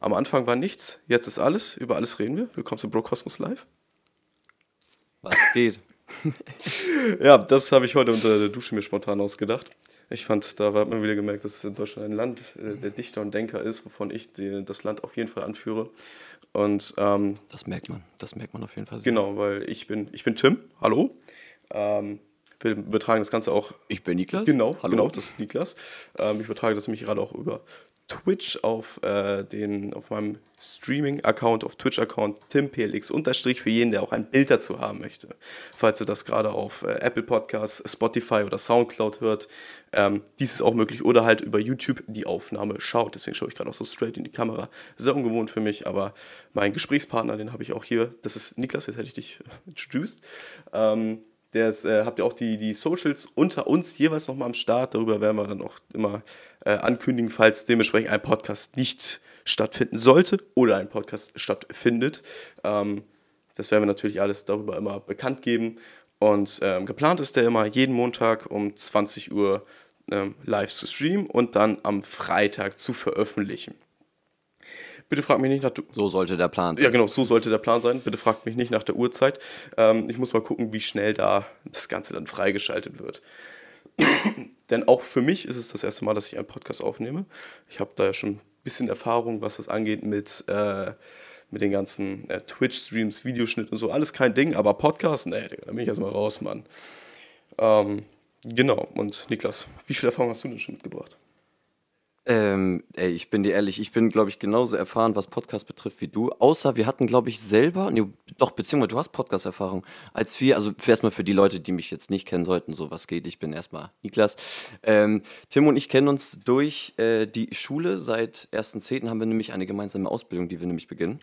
Am Anfang war nichts, jetzt ist alles, über alles reden wir. Willkommen zu Bro Cosmos Live. Was geht? ja, das habe ich heute unter der Dusche mir spontan ausgedacht. Ich fand, da hat man wieder gemerkt, dass Deutschland ein Land äh, der Dichter und Denker ist, wovon ich die, das Land auf jeden Fall anführe. Und ähm, das merkt man, das merkt man auf jeden Fall. Sehr. Genau, weil ich bin, ich bin Tim, hallo. Ähm, wir betragen das Ganze auch. Ich bin Niklas. Genau, hallo. genau, das ist Niklas. Ähm, ich übertrage das nämlich gerade auch über Twitch auf, äh, den, auf meinem Streaming-Account, auf Twitch-Account TimPLX unterstrich für jeden, der auch ein Bild dazu haben möchte. Falls ihr das gerade auf äh, Apple Podcasts, Spotify oder Soundcloud hört, ähm, dies ist auch möglich oder halt über YouTube die Aufnahme schaut. Deswegen schaue ich gerade auch so straight in die Kamera. Sehr ungewohnt für mich, aber mein Gesprächspartner, den habe ich auch hier. Das ist Niklas, jetzt hätte ich dich introduced. Ähm, der ist, äh, habt ihr auch die, die Socials unter uns jeweils nochmal am Start. Darüber werden wir dann auch immer äh, ankündigen, falls dementsprechend ein Podcast nicht stattfinden sollte oder ein Podcast stattfindet. Ähm, das werden wir natürlich alles darüber immer bekannt geben. Und ähm, geplant ist der immer jeden Montag um 20 Uhr ähm, live zu streamen und dann am Freitag zu veröffentlichen. Bitte fragt mich nicht nach. So sollte der Plan sein. Ja, genau, so sollte der Plan sein. Bitte fragt mich nicht nach der Uhrzeit. Ähm, ich muss mal gucken, wie schnell da das Ganze dann freigeschaltet wird. Denn auch für mich ist es das erste Mal, dass ich einen Podcast aufnehme. Ich habe da ja schon ein bisschen Erfahrung, was das angeht mit, äh, mit den ganzen äh, Twitch-Streams, Videoschnitt und so. Alles kein Ding, aber Podcast, nee, da bin ich erstmal raus, Mann. Ähm, genau, und Niklas, wie viel Erfahrung hast du denn schon mitgebracht? Ähm, ey, ich bin dir ehrlich, ich bin, glaube ich, genauso erfahren, was Podcast betrifft wie du. Außer wir hatten, glaube ich, selber, nee, doch, beziehungsweise du hast Podcast-Erfahrung. Als wir, also erstmal für die Leute, die mich jetzt nicht kennen sollten, so was geht, ich bin erstmal Niklas. Ähm, Tim und ich kennen uns durch äh, die Schule. Seit 1.10. haben wir nämlich eine gemeinsame Ausbildung, die wir nämlich beginnen.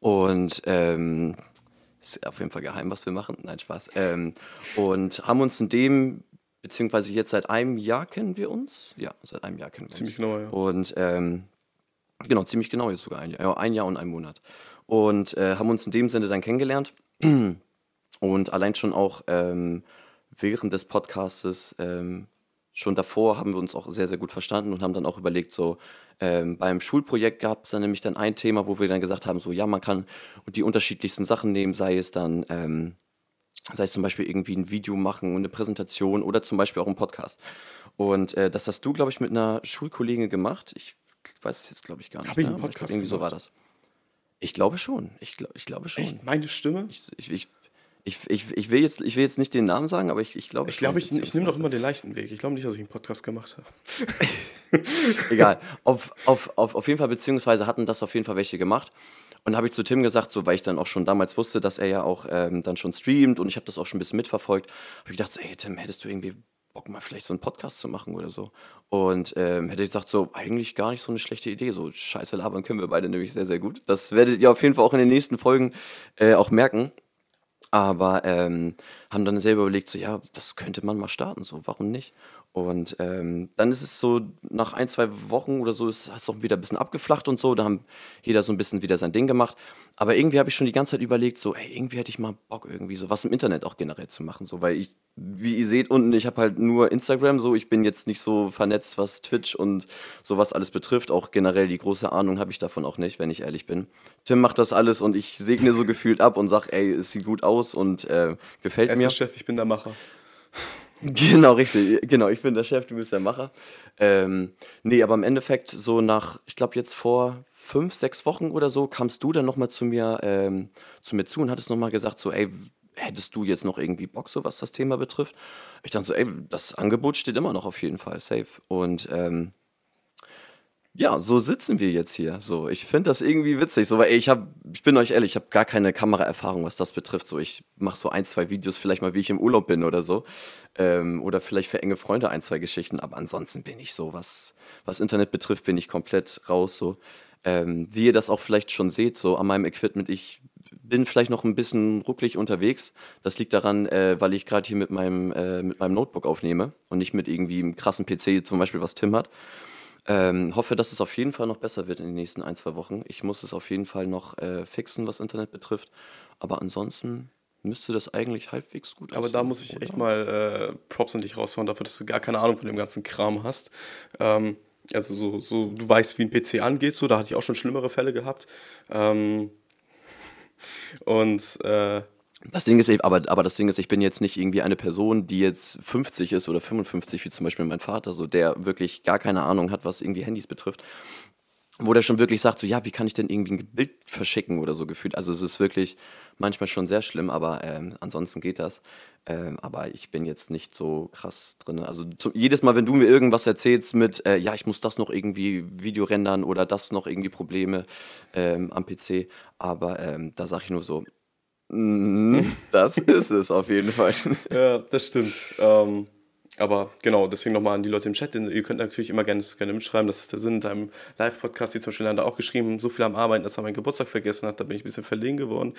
Und ähm, ist auf jeden Fall geheim, was wir machen. Nein, Spaß. Ähm, und haben uns in dem beziehungsweise jetzt seit einem Jahr kennen wir uns. Ja, seit einem Jahr kennen wir ziemlich uns. Ziemlich genau, ja. Und ähm, genau, ziemlich genau jetzt sogar ein Jahr, ja, ein Jahr und ein Monat. Und äh, haben uns in dem Sinne dann kennengelernt. Und allein schon auch ähm, während des Podcastes, ähm, schon davor haben wir uns auch sehr, sehr gut verstanden und haben dann auch überlegt, so ähm, beim Schulprojekt gab es dann nämlich dann ein Thema, wo wir dann gesagt haben, so ja, man kann die unterschiedlichsten Sachen nehmen, sei es dann sei es zum Beispiel irgendwie ein Video machen und eine Präsentation oder zum Beispiel auch ein Podcast. Und äh, das hast du, glaube ich, mit einer Schulkollegin gemacht. Ich weiß es jetzt, glaube ich, gar nicht. Habe ich einen ne? Podcast glaub, Irgendwie gemacht? so war das. Ich glaube schon. Ich, glaub, ich glaube schon. Echt? Meine Stimme? Ich, ich, ich, ich, ich, ich, will jetzt, ich will jetzt nicht den Namen sagen, aber ich, ich glaube Ich glaube, ich, ich nehme doch immer den leichten Weg. Ich glaube nicht, dass ich einen Podcast gemacht habe. Egal. Auf, auf, auf, auf jeden Fall, beziehungsweise hatten das auf jeden Fall welche gemacht. Und habe ich zu Tim gesagt, so weil ich dann auch schon damals wusste, dass er ja auch ähm, dann schon streamt und ich habe das auch schon ein bisschen mitverfolgt, habe ich gedacht, so, ey Tim, hättest du irgendwie Bock mal vielleicht so einen Podcast zu machen oder so. Und ähm, hätte ich gesagt, so eigentlich gar nicht so eine schlechte Idee. So scheiße labern können wir beide nämlich sehr, sehr gut. Das werdet ihr auf jeden Fall auch in den nächsten Folgen äh, auch merken. Aber ähm, haben dann selber überlegt, so ja, das könnte man mal starten, so warum nicht? Und ähm, dann ist es so, nach ein, zwei Wochen oder so, ist es auch wieder ein bisschen abgeflacht und so. Da haben jeder so ein bisschen wieder sein Ding gemacht. Aber irgendwie habe ich schon die ganze Zeit überlegt, so, ey, irgendwie hätte ich mal Bock, irgendwie so was im Internet auch generell zu machen. So, weil ich, wie ihr seht unten, ich habe halt nur Instagram, so, ich bin jetzt nicht so vernetzt, was Twitch und sowas alles betrifft. Auch generell die große Ahnung habe ich davon auch nicht, wenn ich ehrlich bin. Tim macht das alles und ich segne so gefühlt ab und sage, ey, es sieht gut aus und äh, gefällt mir. Chef, ich bin der Macher. Genau, richtig. Genau, ich bin der Chef, du bist der Macher. Ähm, nee, aber im Endeffekt, so nach, ich glaube jetzt vor fünf, sechs Wochen oder so, kamst du dann nochmal zu mir, ähm, zu mir zu und hattest nochmal gesagt, so, ey, hättest du jetzt noch irgendwie Bock, so was das Thema betrifft? Ich dachte so, ey, das Angebot steht immer noch auf jeden Fall, safe. Und ähm, ja, so sitzen wir jetzt hier. So, ich finde das irgendwie witzig. So, weil ey, ich habe, ich bin euch ehrlich, ich habe gar keine Kameraerfahrung, was das betrifft. So, ich mache so ein, zwei Videos, vielleicht mal, wie ich im Urlaub bin oder so, ähm, oder vielleicht für enge Freunde ein, zwei Geschichten. Aber ansonsten bin ich so, was was Internet betrifft, bin ich komplett raus. So, ähm, wie ihr das auch vielleicht schon seht, so an meinem Equipment, ich bin vielleicht noch ein bisschen rucklig unterwegs. Das liegt daran, äh, weil ich gerade hier mit meinem äh, mit meinem Notebook aufnehme und nicht mit irgendwie einem krassen PC, zum Beispiel was Tim hat. Ähm, hoffe, dass es auf jeden Fall noch besser wird in den nächsten ein, zwei Wochen. Ich muss es auf jeden Fall noch äh, fixen, was Internet betrifft. Aber ansonsten müsste das eigentlich halbwegs gut Aber da muss ich oder? echt mal äh, Props an dich raushauen, dafür, dass du gar keine Ahnung von dem ganzen Kram hast. Ähm, Also so, so, du weißt, wie ein PC angeht, so, da hatte ich auch schon schlimmere Fälle gehabt. Ähm, und äh, das Ding ist, aber, aber das Ding ist, ich bin jetzt nicht irgendwie eine Person, die jetzt 50 ist oder 55, wie zum Beispiel mein Vater, so der wirklich gar keine Ahnung hat, was irgendwie Handys betrifft. Wo der schon wirklich sagt, so ja, wie kann ich denn irgendwie ein Bild verschicken oder so gefühlt. Also es ist wirklich manchmal schon sehr schlimm, aber ähm, ansonsten geht das. Ähm, aber ich bin jetzt nicht so krass drin. Also zu, jedes Mal, wenn du mir irgendwas erzählst mit, äh, ja, ich muss das noch irgendwie Video rendern oder das noch irgendwie Probleme ähm, am PC, aber ähm, da sage ich nur so, mm, das ist es auf jeden Fall. ja, das stimmt. Ähm, aber genau, deswegen nochmal an die Leute im Chat. Denn ihr könnt natürlich immer gerne, gerne mitschreiben. Das ist der Sinn in deinem Live-Podcast. Die zum Beispiel da auch geschrieben, so viel am Arbeiten, dass er meinen Geburtstag vergessen hat. Da bin ich ein bisschen verlegen geworden.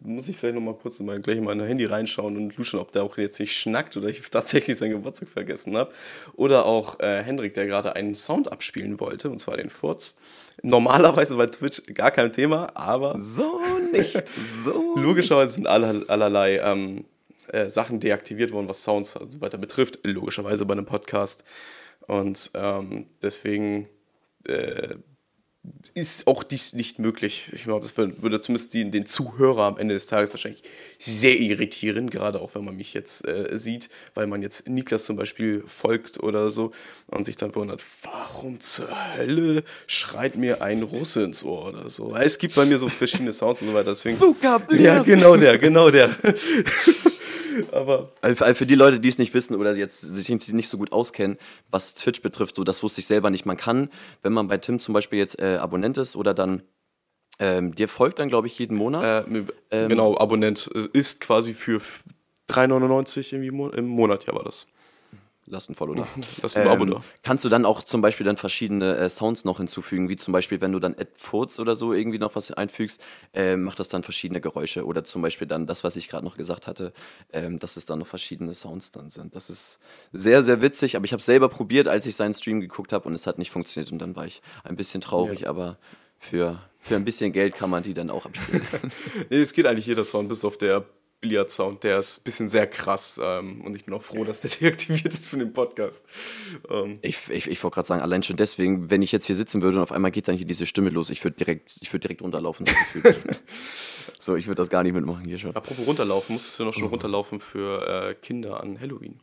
Muss ich vielleicht nochmal kurz in mein, gleich in mein Handy reinschauen und luschen, ob der auch jetzt nicht schnackt oder ich tatsächlich seinen Geburtstag vergessen habe. Oder auch äh, Hendrik, der gerade einen Sound abspielen wollte, und zwar den Furz. Normalerweise bei Twitch gar kein Thema, aber. So nicht. So. Logischerweise sind aller, allerlei. Ähm, äh, Sachen deaktiviert wurden, was Sounds und so weiter betrifft, logischerweise bei einem Podcast. Und ähm, deswegen äh, ist auch dies nicht möglich. Ich glaube, das würde zumindest die, den Zuhörer am Ende des Tages wahrscheinlich sehr irritieren, gerade auch wenn man mich jetzt äh, sieht, weil man jetzt Niklas zum Beispiel folgt oder so und sich dann wundert, warum zur Hölle schreit mir ein Russe ins Ohr oder so. Es gibt bei mir so verschiedene Sounds und so weiter, deswegen. Ja, genau der, genau der. Aber also für die Leute, die es nicht wissen oder jetzt sich nicht so gut auskennen, was Twitch betrifft, so das wusste ich selber nicht. Man kann, wenn man bei Tim zum Beispiel jetzt äh, Abonnent ist oder dann ähm, dir folgt dann, glaube ich, jeden Monat. Äh, ähm, genau, Abonnent ist quasi für 3,99 im Monat, ja, war das. Lass ein Follow da. Lass ein Abo ähm, da. Kannst du dann auch zum Beispiel dann verschiedene äh, Sounds noch hinzufügen, wie zum Beispiel, wenn du dann Add Furz oder so irgendwie noch was einfügst, äh, macht das dann verschiedene Geräusche. Oder zum Beispiel dann das, was ich gerade noch gesagt hatte, ähm, dass es dann noch verschiedene Sounds dann sind. Das ist sehr, sehr witzig, aber ich habe es selber probiert, als ich seinen Stream geguckt habe und es hat nicht funktioniert und dann war ich ein bisschen traurig, ja. aber für, für ein bisschen Geld kann man die dann auch abspielen. nee, es geht eigentlich jeder Sound, bis auf der Billiard-Sound, der ist ein bisschen sehr krass ähm, und ich bin auch froh, dass der deaktiviert ist für den Podcast. Ähm. Ich, ich, ich wollte gerade sagen, allein schon deswegen, wenn ich jetzt hier sitzen würde und auf einmal geht dann hier diese Stimme los, ich würde direkt, würd direkt runterlaufen. so, ich würde das gar nicht mitmachen hier schon. Apropos runterlaufen, musstest du noch schon mhm. runterlaufen für äh, Kinder an Halloween?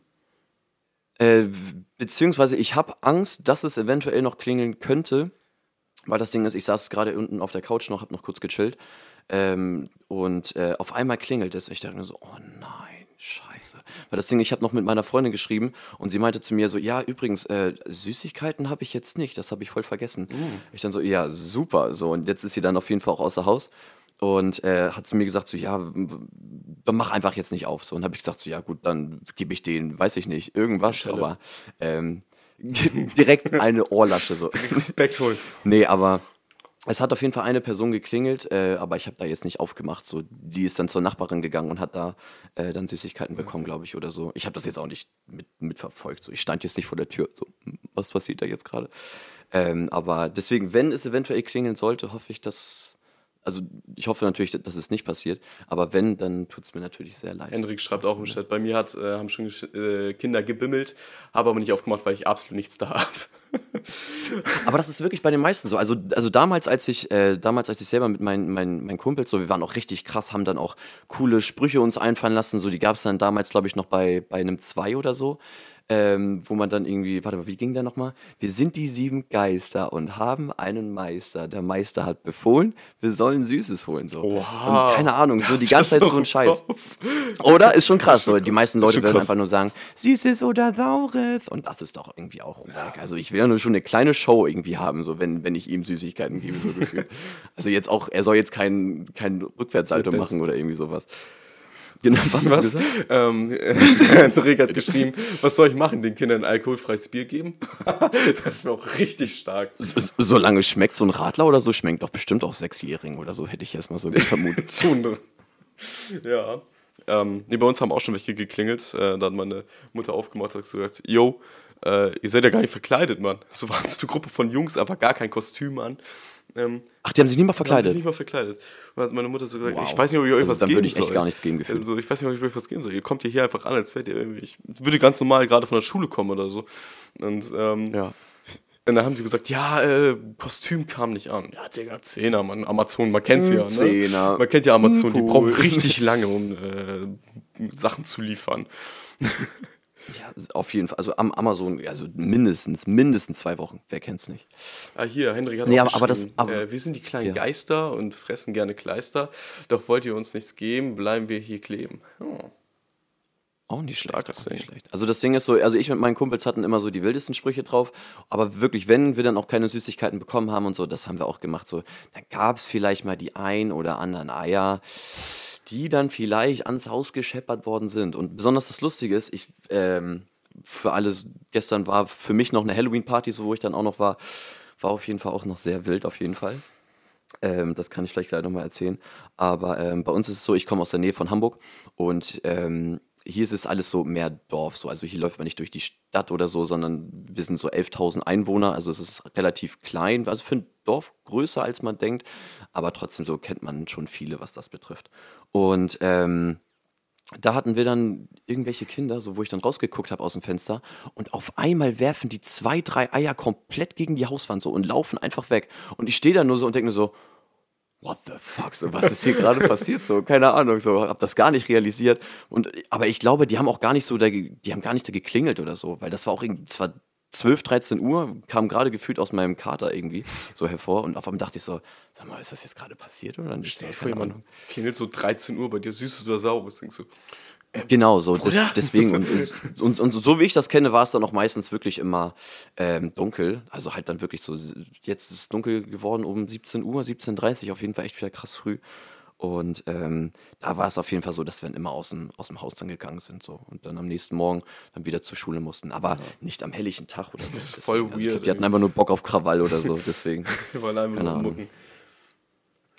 Äh, beziehungsweise ich habe Angst, dass es eventuell noch klingeln könnte, weil das Ding ist, ich saß gerade unten auf der Couch noch, habe noch kurz gechillt ähm, und äh, auf einmal klingelt es. Ich dachte mir so, oh nein, scheiße. Weil das Ding, ich habe noch mit meiner Freundin geschrieben und sie meinte zu mir so, ja, übrigens, äh, Süßigkeiten habe ich jetzt nicht, das habe ich voll vergessen. Mm. Ich dann so, ja, super. So, und jetzt ist sie dann auf jeden Fall auch außer Haus. Und äh, hat zu mir gesagt, so, ja, mach einfach jetzt nicht auf. So, und habe ich gesagt, so, ja, gut, dann gebe ich denen, weiß ich nicht, irgendwas, aber ähm, direkt eine Ohrlasche. So. Respekt holen. Nee, aber es hat auf jeden Fall eine Person geklingelt, äh, aber ich habe da jetzt nicht aufgemacht. So, die ist dann zur Nachbarin gegangen und hat da äh, dann Süßigkeiten bekommen, glaube ich, oder so. Ich habe das jetzt auch nicht mit, mitverfolgt. So, ich stand jetzt nicht vor der Tür. So, hm, was passiert da jetzt gerade? Ähm, aber deswegen, wenn es eventuell klingeln sollte, hoffe ich, dass also ich hoffe natürlich, dass es nicht passiert, aber wenn, dann tut es mir natürlich sehr leid. Hendrik schreibt auch im Chat, bei mir hat, äh, haben schon äh, Kinder gebimmelt, habe aber nicht aufgemacht, weil ich absolut nichts da habe. aber das ist wirklich bei den meisten so. Also, also damals, als ich, äh, damals, als ich selber mit meinen mein, mein Kumpels, so, wir waren auch richtig krass, haben dann auch coole Sprüche uns einfallen lassen. So, die gab es dann damals, glaube ich, noch bei, bei einem 2 oder so ähm, wo man dann irgendwie, warte mal, wie ging der nochmal? Wir sind die sieben Geister und haben einen Meister. Der Meister hat befohlen, wir sollen Süßes holen. So. Wow. Und keine Ahnung, so die ganze Zeit so ein Scheiß. Oder? Ist schon krass. So. Die meisten Leute werden einfach nur sagen, Süßes oder Saures. Und das ist doch irgendwie auch ja. Also ich will ja nur schon eine kleine Show irgendwie haben, so wenn, wenn ich ihm Süßigkeiten gebe, so gefühlt. also jetzt auch, er soll jetzt kein, kein Rückwärtssalto machen oder irgendwie sowas. Genau, was, was? Ähm, Hendrik hat geschrieben, was soll ich machen, den Kindern alkoholfreies Bier geben? das wäre auch richtig stark. So, solange schmeckt so ein Radler oder so, schmeckt doch bestimmt auch Sechsjährigen oder so, hätte ich erstmal so vermutet. Ja. Ähm, nee, bei uns haben auch schon welche geklingelt. Äh, da hat meine Mutter aufgemacht und gesagt, yo, äh, ihr seid ja gar nicht verkleidet, Mann. So war es eine Gruppe von Jungs, aber gar kein Kostüm an. Ähm, Ach, die haben sich nicht mal verkleidet? Die haben sich nicht mal verkleidet. Und hat meine Mutter so gesagt, wow. ich weiß nicht, ob ich euch also was dann geben würde ich echt soll. gar nichts geben gefühlt. Also, ich weiß nicht, ob ich euch was geben soll. Ihr kommt hier einfach an, als wärt ihr irgendwie, ich würde ganz normal gerade von der Schule kommen oder so. Und ähm, ja. Und dann haben sie gesagt, ja, äh, Kostüm kam nicht an. Ja, Digga, Zehner, man, Amazon, man kennt sie ja, ne? Zehner. Man kennt ja Amazon, die brauchen richtig lange, um äh, Sachen zu liefern. Ja, auf jeden Fall. Also am Amazon, also mindestens, mindestens zwei Wochen. Wer kennt's nicht? Ah, hier, Henrik hat Nee, auch aber- aber das- aber- äh, wir sind die kleinen Ja. Geister und fressen gerne Kleister. Doch wollt ihr uns nichts geben, bleiben wir hier kleben. Oh. Auch nicht schlecht. Auch nicht schlecht. Also das Ding ist so, also ich mit meinen Kumpels hatten immer so die wildesten Sprüche drauf, aber wirklich, wenn wir dann auch keine Süßigkeiten bekommen haben und so, das haben wir auch gemacht, so, dann gab es vielleicht mal die ein oder anderen Eier, die dann vielleicht ans Haus gescheppert worden sind. Und besonders das Lustige ist, ich, ähm, für alles, gestern war für mich noch eine Halloween-Party, so wo ich dann auch noch war, war auf jeden Fall auch noch sehr wild, auf jeden Fall. Ähm, das kann ich vielleicht gleich nochmal erzählen. Aber ähm, bei uns ist es so, ich komme aus der Nähe von Hamburg und ähm, hier ist es alles so mehr Dorf. So. Also hier läuft man nicht durch die Stadt oder so, sondern wir sind so 11.000 Einwohner. Also es ist relativ klein. Also für ein Dorf größer, als man denkt. Aber trotzdem so kennt man schon viele, was das betrifft. Und ähm, da hatten wir dann irgendwelche Kinder, so wo ich dann rausgeguckt habe aus dem Fenster und auf einmal werfen die zwei, drei Eier komplett gegen die Hauswand so und laufen einfach weg. Und ich stehe da nur so und denke mir so, what the fuck, so, was ist hier gerade passiert? So, keine Ahnung, so, hab das gar nicht realisiert. Und, aber ich glaube, die haben auch gar nicht so, da, die haben gar nicht da geklingelt oder so, weil das war auch irgendwie, zwar 12, 13 Uhr, kam gerade gefühlt aus meinem Kater irgendwie so hervor und auf einmal dachte ich so, sag mal, ist das jetzt gerade passiert oder nicht? Stell dir vor, jemand klingelt so 13 Uhr bei dir, süßes oder saures. Denkst du, Genau, so des, deswegen. Und, und, und, so wie ich das kenne, war es dann auch meistens wirklich immer ähm, dunkel. Also halt dann wirklich so, jetzt ist es dunkel geworden um 17 Uhr, 17.30 Uhr, auf jeden Fall echt wieder krass früh. Und ähm, da war es auf jeden Fall so, dass wir dann immer aus dem, aus dem Haus dann gegangen sind. So. Und dann am nächsten Morgen dann wieder zur Schule mussten. Aber nicht am helllichen Tag oder so. Das ist voll also ich glaub, weird die hatten einfach nur Bock auf Krawall oder so, deswegen. wir wollen einfach nur.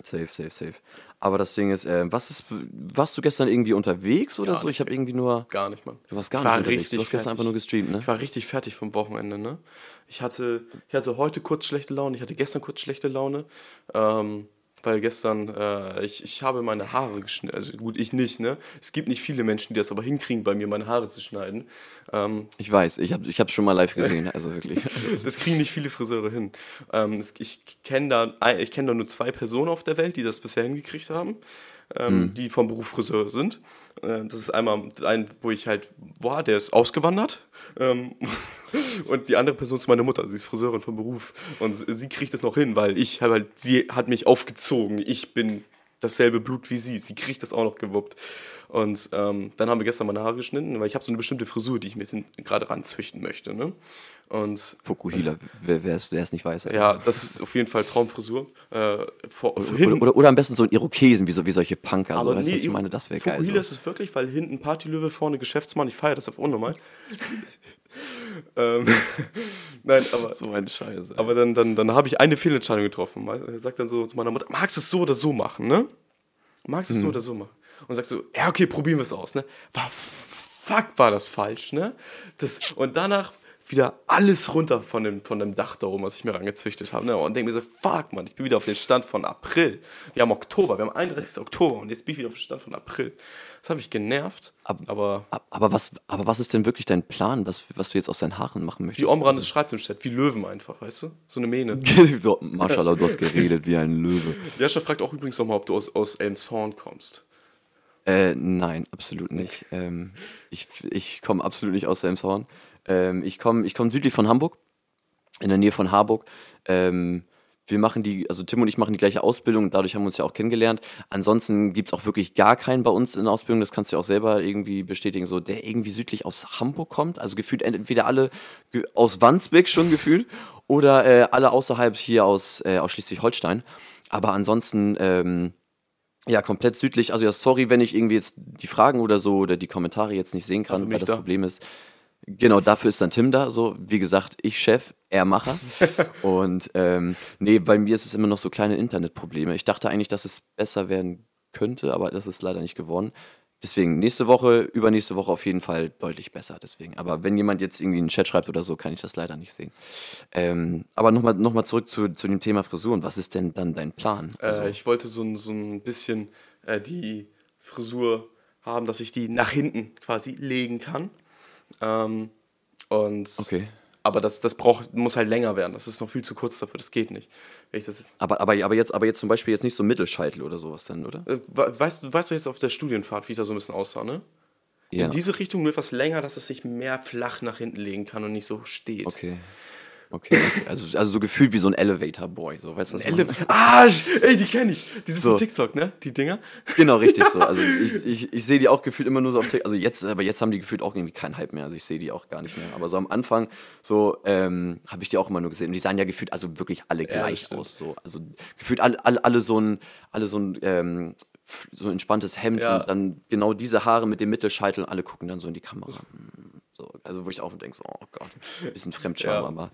Safe, safe, safe. Aber das Ding ist, ähm, was ist, warst du gestern irgendwie unterwegs oder Gar so? nicht, Ich habe irgendwie nur. Gar nicht, Mann. Du warst gar Ich nicht war unterwegs. richtig Du hast gestern einfach nur gestreamt, ne? Ich war richtig fertig vom Wochenende, ne? Ich hatte, ich hatte heute kurz schlechte Laune, ich hatte gestern kurz schlechte Laune, ähm, weil gestern, äh, ich, ich habe meine Haare geschnitten, also gut, ich nicht, ne? Es gibt nicht viele Menschen, die das aber hinkriegen, bei mir meine Haare zu schneiden. Ähm, Ich weiß, ich habe ich hab's schon mal live gesehen, also wirklich. das kriegen nicht viele Friseure hin. Ähm, es, ich kenne da, ich kenn da nur zwei Personen auf der Welt, die das bisher hingekriegt haben, ähm, die vom Beruf Friseur sind. Äh, das ist einmal ein, wo ich halt war, der ist ausgewandert. Ähm, und die andere Person ist meine Mutter, sie ist Friseurin vom Beruf. Und sie, kriegt es noch hin, weil ich halt, sie hat mich aufgezogen. Ich bin dasselbe Blut wie sie. Sie kriegt das auch noch gewuppt. Und ähm, dann haben wir gestern meine Haare geschnitten, weil ich habe so eine bestimmte Frisur, die ich mir gerade ranzüchten möchte. Ne? Und Fukuhila, wer wer es wer es nicht weiß. ja, das ist auf jeden Fall Traumfrisur. Äh, vor, Oder, hinten, oder, oder am besten so ein Irokesen, wie, so, wie solche Punker. aber so, nee, ich meine, das wäre geil. Fukuhila So. ist es wirklich, weil hinten Partylöwe, vorne Geschäftsmann. Ich feiere das auf unnormal. ähm, Nein, aber, So ein Scheiße. aber dann, dann, dann habe ich eine Fehlentscheidung getroffen. Er sagt dann so zu meiner Mutter, magst du es so oder so machen, ne? Magst du es so oder so machen? Und sagst so, ja, okay, probieren wir es aus, ne? War, fuck, war das falsch, ne? Das, und danach wieder alles runter von dem, von dem Dach da oben, was ich mir rangezüchtet habe. Ne? Und denke mir so, fuck, Mann, ich bin wieder auf den Stand von April. Wir haben Oktober, wir haben 31. Oktober und jetzt bin ich wieder auf den Stand von April. Das hat mich genervt, Ab- aber Ab- Aber was, aber was ist denn wirklich dein Plan, was, was du jetzt aus deinen Haaren machen möchtest? wie Omran schreibt im Chat, wie Löwen einfach, weißt du? So eine Mähne. Maschallah, du hast geredet wie ein Löwe. Jascha fragt auch übrigens nochmal, ob du aus, aus Elmshorn kommst. Äh, nein, absolut nicht. Ähm, ich ich komme absolut nicht aus Elmshorn. Ähm, ich komme ich komm südlich von Hamburg, in der Nähe von Harburg. Ähm, wir machen die, also Tim und ich machen die gleiche Ausbildung, dadurch haben wir uns ja auch kennengelernt. Ansonsten gibt es auch wirklich gar keinen bei uns in der Ausbildung, das kannst du ja auch selber irgendwie bestätigen, so der irgendwie südlich aus Hamburg kommt. Also gefühlt entweder alle aus Wandsbek schon gefühlt oder äh, alle außerhalb hier aus, äh, aus Schleswig-Holstein. Aber ansonsten, ähm, ja, komplett südlich. Also ja, sorry, wenn ich irgendwie jetzt die Fragen oder so oder die Kommentare jetzt nicht sehen kann, weil das da. Problem ist, genau dafür ist dann Tim da. So, wie gesagt, ich Chef, er Macher. Und ähm, nee, bei mir ist es immer noch so kleine Internetprobleme. Ich dachte eigentlich, dass es besser werden könnte, aber das ist leider nicht geworden. Deswegen nächste Woche, übernächste Woche auf jeden Fall deutlich besser. Deswegen. Aber wenn jemand jetzt irgendwie einen Chat schreibt oder so, kann ich das leider nicht sehen. Ähm, aber nochmal noch mal zurück zu, zu dem Thema Frisuren. Was ist denn dann dein Plan? Also, Äh, ich wollte so, ein- so ein bisschen äh, die Frisur haben, dass ich die nach hinten quasi legen kann. Ähm, und Okay. Aber das, das braucht, muss halt länger werden. Das ist noch viel zu kurz dafür. Das geht nicht. Aber, aber, aber, jetzt, aber jetzt zum Beispiel jetzt nicht so Mittelscheitel oder sowas dann, oder? äh, we- weißt, du- weißt du jetzt auf der Studienfahrt, wie ich da so ein bisschen aussah, ne? Ja. In diese Richtung nur etwas länger, dass es sich mehr flach nach hinten legen kann und nicht so steht. Okay. Okay, okay. Also, also so gefühlt wie so ein Elevator-Boy. So, weißt du, was meine? ah, ey, die kenne ich. Diese So. von TikTok, ne? Die Dinger. Genau, richtig so. Also ich, ich, ich sehe die auch gefühlt immer nur so auf TikTok. Also jetzt, aber jetzt haben die gefühlt auch irgendwie keinen Hype mehr. Also ich sehe die auch gar nicht mehr. Aber so am Anfang, so ähm, habe ich die auch immer nur gesehen. Und die sahen ja gefühlt also wirklich alle gleich stimmt. aus. So. Also gefühlt alle, alle, alle so ein, alle so ein, ähm, so ein entspanntes Hemd Ja. und dann genau diese Haare mit dem Mittelscheitel und alle gucken dann so in die Kamera. So, also wo ich auch denke, so, oh Gott, bisschen Fremdscham, Ja. aber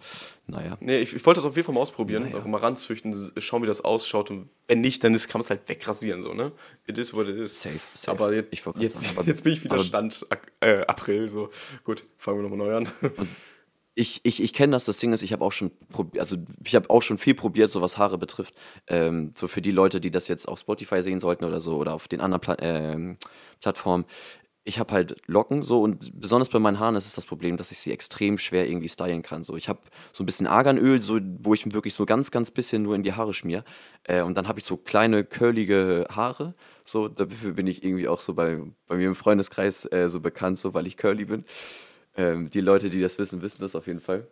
naja. Nee, ich, ich wollte das auf jeden Fall mal ausprobieren, Naja. auch mal ranzüchten, schauen, wie das ausschaut. Und wenn nicht, dann ist, kann man es halt wegrasieren, so, ne? It is what it is. Safe, safe. Aber jetzt, jetzt, sagen, aber- jetzt bin ich wieder Stand äh, April, so. Gut, fangen wir nochmal neu an. Ich, ich, ich kenne das, das Ding ist, ich habe auch schon probiert, also ich habe auch schon viel probiert, so was Haare betrifft. Ähm, so für die Leute, die das jetzt auf Spotify sehen sollten oder so oder auf den anderen Pla ähm, Plattformen. Ich habe halt Locken so und besonders bei meinen Haaren ist es das Problem, dass ich sie extrem schwer irgendwie stylen kann. So, ich habe so ein bisschen Arganöl, so, wo ich wirklich so ganz, ganz bisschen nur in die Haare schmier. Äh, und dann habe ich so kleine, curlige Haare. So, dafür bin ich irgendwie auch so bei, bei mir im Freundeskreis äh, so bekannt, so weil ich curly bin. Ähm, die Leute, die das wissen, wissen das auf jeden Fall.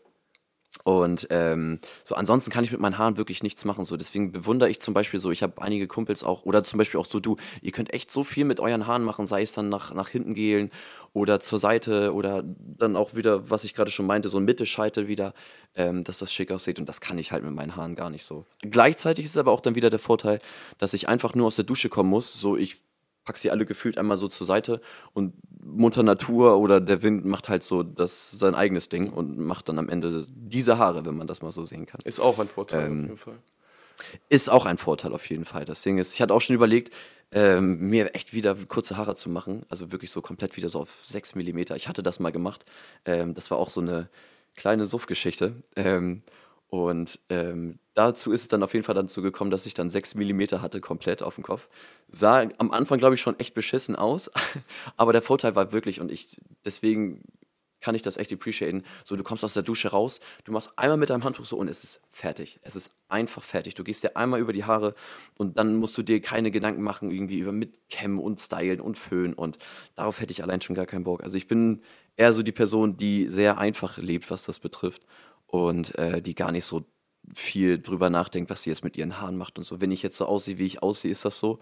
Und ähm, so ansonsten kann ich mit meinen Haaren wirklich nichts machen. So deswegen bewundere ich zum Beispiel so, ich habe einige Kumpels auch, oder zum Beispiel auch so du, ihr könnt echt so viel mit euren Haaren machen, sei es dann nach, nach hinten gehen oder zur Seite oder dann auch wieder, was ich gerade schon meinte, so ein Mittelscheitel wieder, ähm, dass das schick aussieht. Und das kann ich halt mit meinen Haaren gar nicht so. Gleichzeitig ist aber auch dann wieder der Vorteil, dass ich einfach nur aus der Dusche kommen muss. So, ich pack sie alle gefühlt einmal so zur Seite und Mutter Natur oder der Wind macht halt so das sein eigenes Ding und macht dann am Ende diese Haare, wenn man das mal so sehen kann. Ist auch ein Vorteil Ähm, auf jeden Fall. Ist auch ein Vorteil auf jeden Fall. Das Ding ist, ich hatte auch schon überlegt, ähm, mir echt wieder kurze Haare zu machen, also wirklich so komplett wieder so auf 6 mm. Ich hatte das mal gemacht. Ähm, das war auch so eine kleine Suff-Geschichte. Ähm, und ähm, dazu ist es dann auf jeden Fall dazu gekommen, dass ich dann 6 mm hatte, komplett auf dem Kopf. Sah am Anfang, glaube ich, schon echt beschissen aus. Aber der Vorteil war wirklich, und ich deswegen kann ich das echt appreciaten. So, du kommst aus der Dusche raus, du machst einmal mit deinem Handtuch so und es ist fertig. Es ist einfach fertig. Du gehst dir einmal über die Haare und dann musst du dir keine Gedanken machen, irgendwie über Mitkämmen und Stylen und Föhn und darauf hätte ich allein schon gar keinen Bock. Also ich bin eher so die Person, die sehr einfach lebt, was das betrifft und äh, die gar nicht so viel drüber nachdenkt, was sie jetzt mit ihren Haaren macht und so. Wenn ich jetzt so aussehe, wie ich aussehe, ist das so.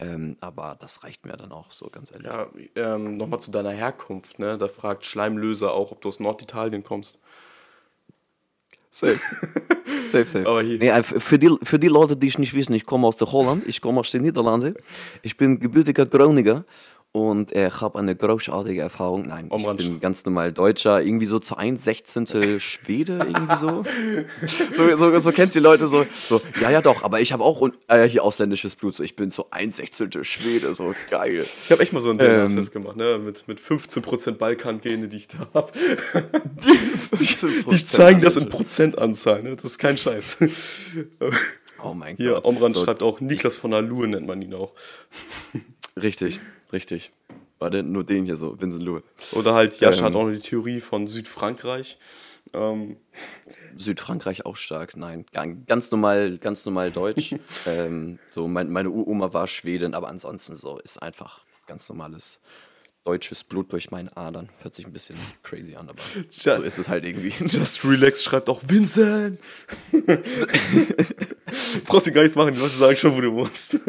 Ähm, aber das reicht mir dann auch so, ganz ehrlich. Ja, ähm, nochmal zu deiner Herkunft, ne? Da fragt Schleimlöser auch, ob du aus Norditalien kommst. Safe. safe, safe. Aber hier- Nee, äh, für, die, für die Leute, die es nicht wissen, ich komme aus der Holland, ich komme aus den Niederlanden. Ich bin gebürtiger Groninger und äh, habe eine großartige Erfahrung. Nein, ich Omransch. bin ganz normal Deutscher, irgendwie so zu 1 Sechzehntel Schwede, irgendwie so. so, so. So kennst du die Leute so, so ja, ja doch, aber ich habe auch äh, hier ausländisches Blut, so ich bin so 1 Sechzehntel Schwede, so geil. Ich habe echt mal so einen Ähm. DNA-Test gemacht, ne? Mit, mit 15% Balkan-Gene, die ich da habe. Die 15% zeigen das in Prozentanzahl, ne? Das ist kein Scheiß. Oh mein Hier, Gott. Omran so, schreibt auch, Niklas von der Lue nennt man ihn auch. Richtig, richtig. Warte, nur den hier so, Vincent Lue. Oder halt, Jasch Ähm. hat auch noch die Theorie von Südfrankreich. Ähm, Südfrankreich auch stark, nein. Gan- Ganz normal, ganz normal Deutsch. ähm, so, mein, meine Uroma war Schwedin, aber ansonsten so ist einfach ganz normales deutsches Blut durch meine Adern. Hört sich ein bisschen crazy an, aber so ist es halt irgendwie. Just Relax schreibt auch Vincent. Brauchst du gar nichts machen, die Leute sagen schon, wo du wohnst.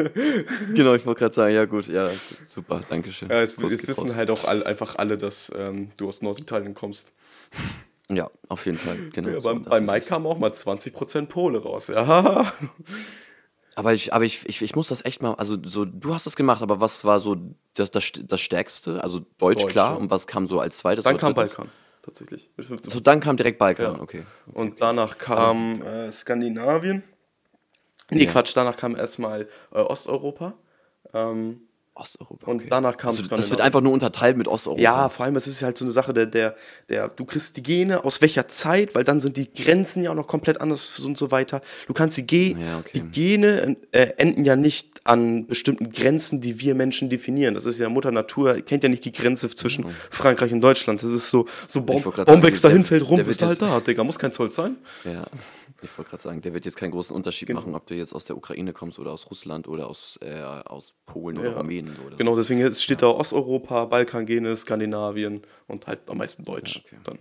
genau, ich wollte gerade sagen, ja gut, ja, super, danke schön. Ja, es geht wissen raus. halt auch alle, einfach alle, dass ähm, du aus Norditalien kommst. Ja, auf jeden Fall, genau. Ja, so, bei, bei Mike es. kam auch mal 20% Pole raus. Ja. Aber ich, aber ich, ich, ich muss das echt mal, also so, du hast das gemacht, aber was war so das, das, das Stärkste? Also Deutsch, Deutsch, klar, ja. und was kam so als zweites? Dann kam drittes? Balkan, tatsächlich. Mit 15%. So, dann kam direkt Balkan, Ja. okay. Und danach kam äh, Skandinavien. Nee, Quatsch, danach kam erstmal äh, Osteuropa. Ähm, Osteuropa. Und danach kam Also, es das wird einfach nur unterteilt mit Osteuropa. Ja, vor allem, es ist halt so eine Sache, der, der, der, du kriegst die Gene aus welcher Zeit, weil dann sind die Grenzen ja auch noch komplett anders und so weiter. Du kannst die, Ge Ja, okay. die Gene äh, enden ja nicht an bestimmten Grenzen, die wir Menschen definieren. Das ist ja Mutter Natur, kennt ja nicht die Grenze zwischen Frankreich und Deutschland. Das ist so, so sagen, wächst der- dahin, fällt rum, der bist du halt da, Digga. Muss kein Zoll sein. Ja, ich wollte gerade sagen, der wird jetzt keinen großen Unterschied Genau. machen, ob du jetzt aus der Ukraine kommst oder aus Russland oder aus, äh, aus Polen oder Rumänien oder Genau, deswegen steht da Osteuropa, Balkangene, Skandinavien und halt am meisten Deutsch. okay. Dann.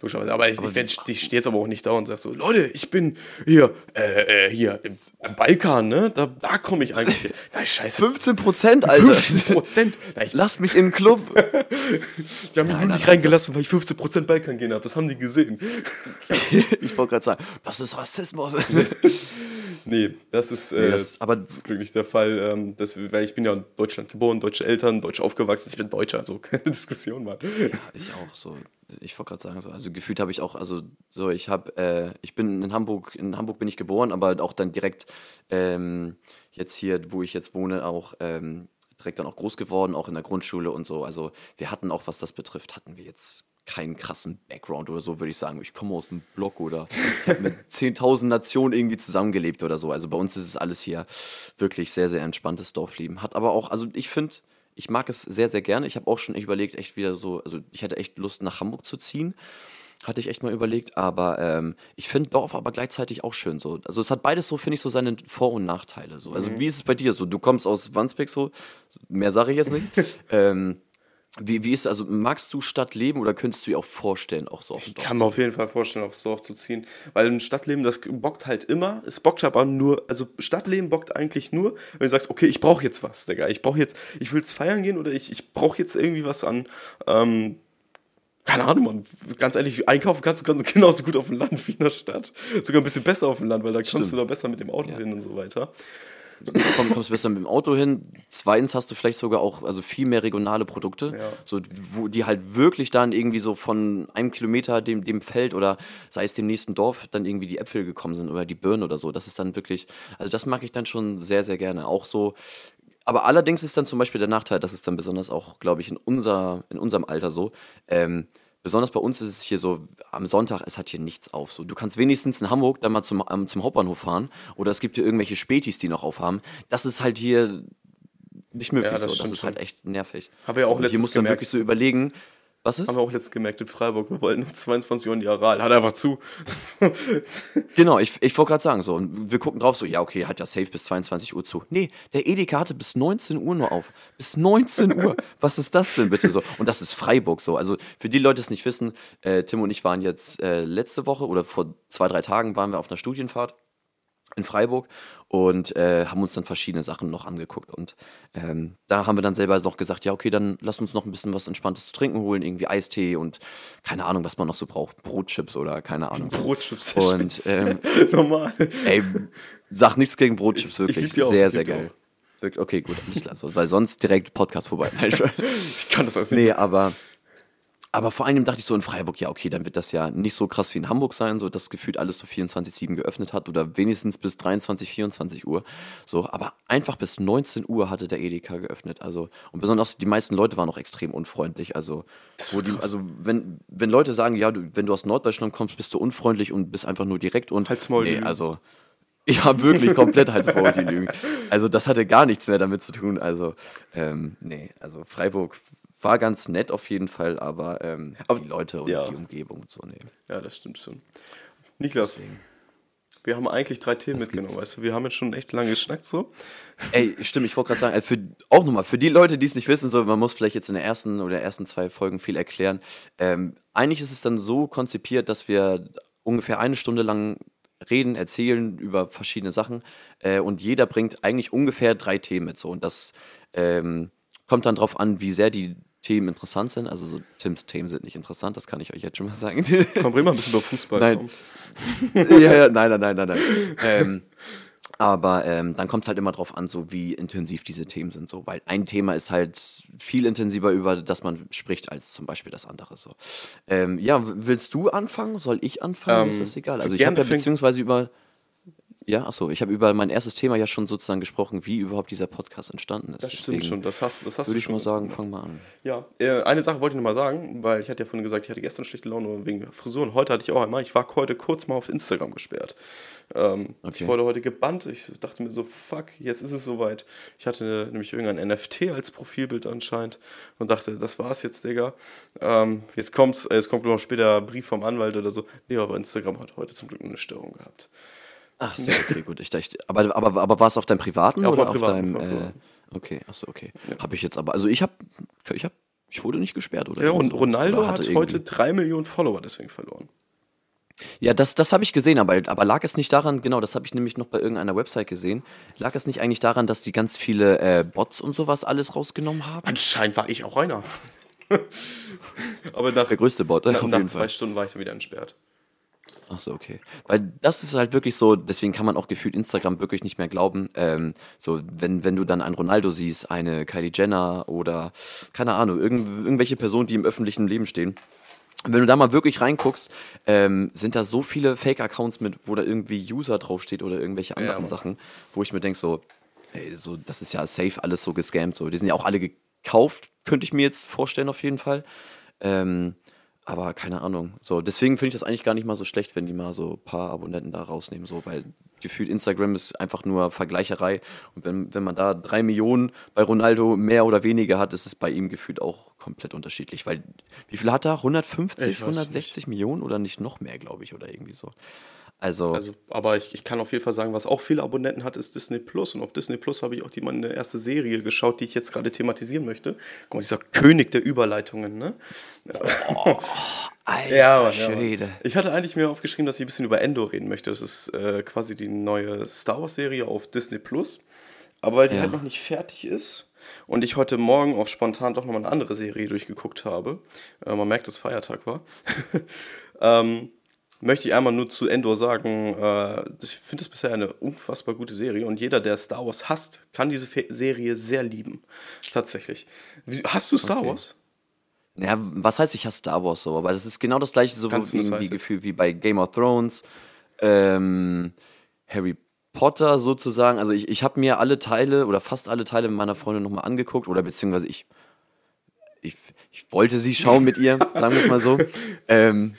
Logischerweise. Aber ich, ich, werd- ich stehe jetzt aber auch nicht da und sag so, Leute, ich bin hier, äh, äh, hier im Balkan, ne? Da, da komme ich eigentlich. Na, scheiße. 15 Prozent, Alter. 15 Prozent. Ich, Lass mich in den Club. die haben mich nur nein, nicht reingelassen, weil ich 15 Prozent Balkan gehen habe. Das haben die gesehen. ich wollte gerade sagen, das ist Rassismus. Nee, das ist Nee, äh, das- aber- zum Glück nicht der Fall. Ähm, das, weil ich bin ja in Deutschland geboren, deutsche Eltern, deutsch aufgewachsen. Ich bin Deutscher, also keine Diskussion, Mann. Ich auch so. Ich wollte gerade sagen so. Also gefühlt habe ich auch, also so, ich habe, äh, ich bin in Hamburg, in Hamburg bin ich geboren, aber auch dann direkt ähm, jetzt hier, wo ich jetzt wohne, auch ähm, direkt dann auch groß geworden, auch in der Grundschule und so. Also wir hatten auch, was das betrifft, hatten wir jetzt keinen krassen Background oder so, würde ich sagen. Ich komme aus dem Block oder ich habe mit 10.000 Nationen irgendwie zusammengelebt oder so. Also bei uns ist es alles hier wirklich sehr, sehr entspanntes Dorfleben. Hat aber auch, also ich finde, ich mag es sehr, sehr gerne. Ich habe auch schon überlegt, echt wieder so, also ich hatte echt Lust, nach Hamburg zu ziehen. Hatte ich echt mal überlegt, aber ähm, ich finde Dorf aber gleichzeitig auch schön so. Also es hat beides so, finde ich, so seine Vor- und Nachteile. So. Also wie ist es bei dir so? Du kommst aus Wandsbek so, mehr sage ich jetzt nicht. ähm, wie, wie ist, also magst du Stadtleben oder könntest du dir auch vorstellen, auch so auf Ich kann mir auf jeden Fall vorstellen, aufs Dorf zu ziehen. Weil ein Stadtleben, das bockt halt immer. Es bockt aber nur, also Stadtleben bockt eigentlich nur, wenn du sagst, okay, ich brauche jetzt was, Digga. Ich brauche jetzt, ich will jetzt feiern gehen oder ich, ich brauche jetzt irgendwie was an, ähm, keine Ahnung, Mann. Ganz ehrlich, einkaufen kannst du ganz genauso gut auf dem Land wie in der Stadt. Sogar ein bisschen besser auf dem Land, weil da kommst du da besser mit dem Auto Ja. hin und so weiter. Komm, kommst besser mit dem Auto hin. Zweitens hast du vielleicht sogar auch also viel mehr regionale Produkte, Ja. so, wo die halt wirklich dann irgendwie so von einem Kilometer dem, dem Feld oder sei es dem nächsten Dorf dann irgendwie die Äpfel gekommen sind oder die Birnen oder so. Das ist dann wirklich, also das mag ich dann schon sehr, sehr gerne. Auch so, aber allerdings ist dann zum Beispiel der Nachteil, das ist dann besonders auch, glaube ich, in, unser, in unserem Alter so, ähm, Besonders bei uns ist es hier so, am Sonntag, es hat hier nichts auf. So, du kannst wenigstens in Hamburg dann mal zum, ähm, zum Hauptbahnhof fahren oder es gibt hier irgendwelche Spätis, die noch aufhaben. Das ist halt hier nicht möglich. Ja, das so. das ist halt echt nervig. Haben wir ja auch so, und Hier letztens musst du dann wirklich so überlegen, was ist? Haben wir auch letztens gemerkt in Freiburg, wir wollten um 22 Uhr in die Aral. Hat einfach zu. Genau, ich, ich wollte gerade sagen, so, und wir gucken drauf, so, ja, okay, hat ja safe bis 22 Uhr zu. Nee, der Edeka hatte bis 19 Uhr nur auf. Bis 19 Uhr. Was ist das denn bitte so? Und das ist Freiburg so. Also für die Leute, die es nicht wissen, äh, Tim und ich waren jetzt äh, letzte Woche oder vor zwei, drei Tagen waren wir auf einer Studienfahrt in Freiburg und äh, haben uns dann verschiedene Sachen noch angeguckt. Und ähm, da haben wir dann selber noch gesagt, ja, okay, dann lass uns noch ein bisschen was Entspanntes zu trinken holen, irgendwie Eistee und keine Ahnung, was man noch so braucht, Brotchips oder keine Ahnung. so. Brotchips. Und ähm, Normal. ey, sag nichts gegen Brotchips, Ich- ich wirklich. lieb die auch, sehr, ich sehr geil. Wirklich, okay, gut, alles klar. So, weil sonst direkt Podcast vorbei. Ich kann das alles nicht. nee, aber, aber vor allem dachte ich so in Freiburg, ja, okay, dann wird das ja nicht so krass wie in Hamburg sein, so dass gefühlt alles so 24-7 geöffnet hat oder wenigstens bis 23, 24 Uhr. So, aber einfach bis 19 Uhr hatte der Edeka geöffnet. Also, und besonders die meisten Leute waren auch extrem unfreundlich. Also, die, also wenn, wenn Leute sagen, ja, du, wenn du aus Norddeutschland kommst, bist du unfreundlich und bist einfach nur direkt und. Halt's Maul, nee, also. Ja, wirklich komplett Hals Maul, die Lügen. Also, das hatte gar nichts mehr damit zu tun. Also, ähm, nee, also Freiburg war ganz nett auf jeden Fall, aber, ähm, Aber- die Leute und ja. die Umgebung und so, nee. Ja, das stimmt schon. Niklas, wir haben eigentlich drei Themen mitgenommen, weißt du? Wir haben jetzt schon echt lange geschnackt so. Ey, stimmt, ich wollte gerade sagen, also für, auch nochmal, für die Leute, die es nicht wissen, so, man muss vielleicht jetzt in der ersten oder ersten zwei Folgen viel erklären. Ähm, eigentlich ist es dann so konzipiert, dass wir ungefähr eine Stunde lang reden, erzählen über verschiedene Sachen äh, und jeder bringt eigentlich ungefähr drei Themen mit so und das ähm, kommt dann drauf an, wie sehr die Themen interessant sind. Also so Tims Themen sind nicht interessant, das kann ich euch jetzt schon mal sagen. Komm, reden wir ein bisschen über Fußball. Nein. ja, ja, nein, nein, nein, nein, nein. ähm, aber ähm, dann kommt es halt immer drauf an, so wie intensiv diese Themen sind. So, weil ein Thema ist halt viel intensiver, über das man spricht, als zum Beispiel das andere. So. Ähm, ja, willst du anfangen? Soll ich anfangen? Ähm, ist das egal. Also ich habe ja beziehungsweise über. Ja, achso, ich habe über mein erstes Thema ja schon sozusagen gesprochen, wie überhaupt dieser Podcast entstanden ist. Das stimmt schon, das hast, das hast würde du ich schon mal ganz sagen, gut fang mal an. Ja, äh, eine Sache wollte ich noch mal sagen, weil ich hatte ja vorhin gesagt, ich hatte gestern schlechte Laune wegen Frisuren. Heute hatte ich auch einmal. Ich war heute kurz mal auf Instagram gesperrt. Ähm, Ich Okay. wurde heute gebannt. Ich dachte mir so, fuck, jetzt ist es soweit. Ich hatte nämlich irgendein NFT als Profilbild anscheinend und dachte, das war's jetzt, Digga. Ähm, jetzt kommt's, äh, jetzt kommt noch später ein Brief vom Anwalt oder so. Nee, aber Instagram hat heute zum Glück eine Störung gehabt. Ach so, okay, gut. Ich dachte, aber, aber, aber war es auf deinem privaten Ja, auf oder auf privaten, deinem. Äh, okay, ach so, okay. Habe ich jetzt aber, also ich habe, ich habe, ich wurde nicht gesperrt oder Ja, und. Ronaldo hat heute drei Millionen Follower deswegen verloren. Ja, das, das habe ich gesehen, aber, aber lag es nicht daran, genau, das habe ich nämlich noch bei irgendeiner Website gesehen, lag es nicht eigentlich daran, dass die ganz viele äh, Bots und sowas alles rausgenommen haben? Anscheinend war ich auch einer. aber nach, Der größte Bot, äh, nach, zwei Fall. Stunden war ich dann wieder entsperrt. Ach so, okay. Weil das ist halt wirklich so, deswegen kann man auch gefühlt Instagram wirklich nicht mehr glauben. Ähm, so, wenn, wenn du dann einen Ronaldo siehst, eine Kylie Jenner oder, keine Ahnung, irgend, irgendwelche Personen, die im öffentlichen Leben stehen. Und wenn du da mal wirklich reinguckst, ähm, sind da so viele Fake-Accounts mit, wo da irgendwie User draufsteht oder irgendwelche anderen Mann. Sachen, wo ich mir denke, so, ey, so, das ist ja safe alles so gescammt. So. Die sind ja auch alle gekauft, könnte ich mir jetzt vorstellen, auf jeden Fall. Ähm, aber keine Ahnung. So, deswegen finde ich das eigentlich gar nicht mal so schlecht, wenn die mal so ein paar Abonnenten da rausnehmen, so, weil gefühlt Instagram ist einfach nur Vergleicherei. Und wenn, wenn man da drei Millionen bei Ronaldo mehr oder weniger hat, ist es bei ihm gefühlt auch komplett unterschiedlich. Weil, wie viel hat er? 150, Ich weiß 160 Millionen oder nicht noch mehr, glaube ich, oder irgendwie so. Also, Also, aber ich, ich kann auf jeden Fall sagen, was auch viele Abonnenten hat, ist Disney Plus. Und auf Disney Plus habe ich auch die, meine erste Serie geschaut, die ich jetzt gerade thematisieren möchte. Guck mal, dieser König der Überleitungen, ne? alter Ja, Mann, ja. Schwede. Ich hatte eigentlich mir aufgeschrieben, dass ich ein bisschen über Endor reden möchte. Das ist äh, quasi die neue Star Wars-Serie auf Disney Plus. Aber weil die Ja. halt noch nicht fertig ist und ich heute Morgen auf spontan doch nochmal eine andere Serie durchgeguckt habe, äh, man merkt, dass Feiertag war, ähm, möchte ich einmal nur zu Endor sagen, äh, ich finde das bisher eine unfassbar gute Serie und jeder, der Star Wars hasst, kann diese Fe Serie sehr lieben. Tatsächlich. Wie, hast du Star Okay. Wars? Ja, was heißt, ich hasse Star Wars so, aber das ist genau das gleiche so Kannst du wie, das wie heißt jetzt? Gefühl wie bei Game of Thrones, ähm, Harry Potter sozusagen. Also ich, ich habe mir alle Teile oder fast alle Teile mit meiner Freundin nochmal angeguckt oder beziehungsweise ich, ich, ich wollte sie schauen mit ihr, sagen wir es mal so. Ähm,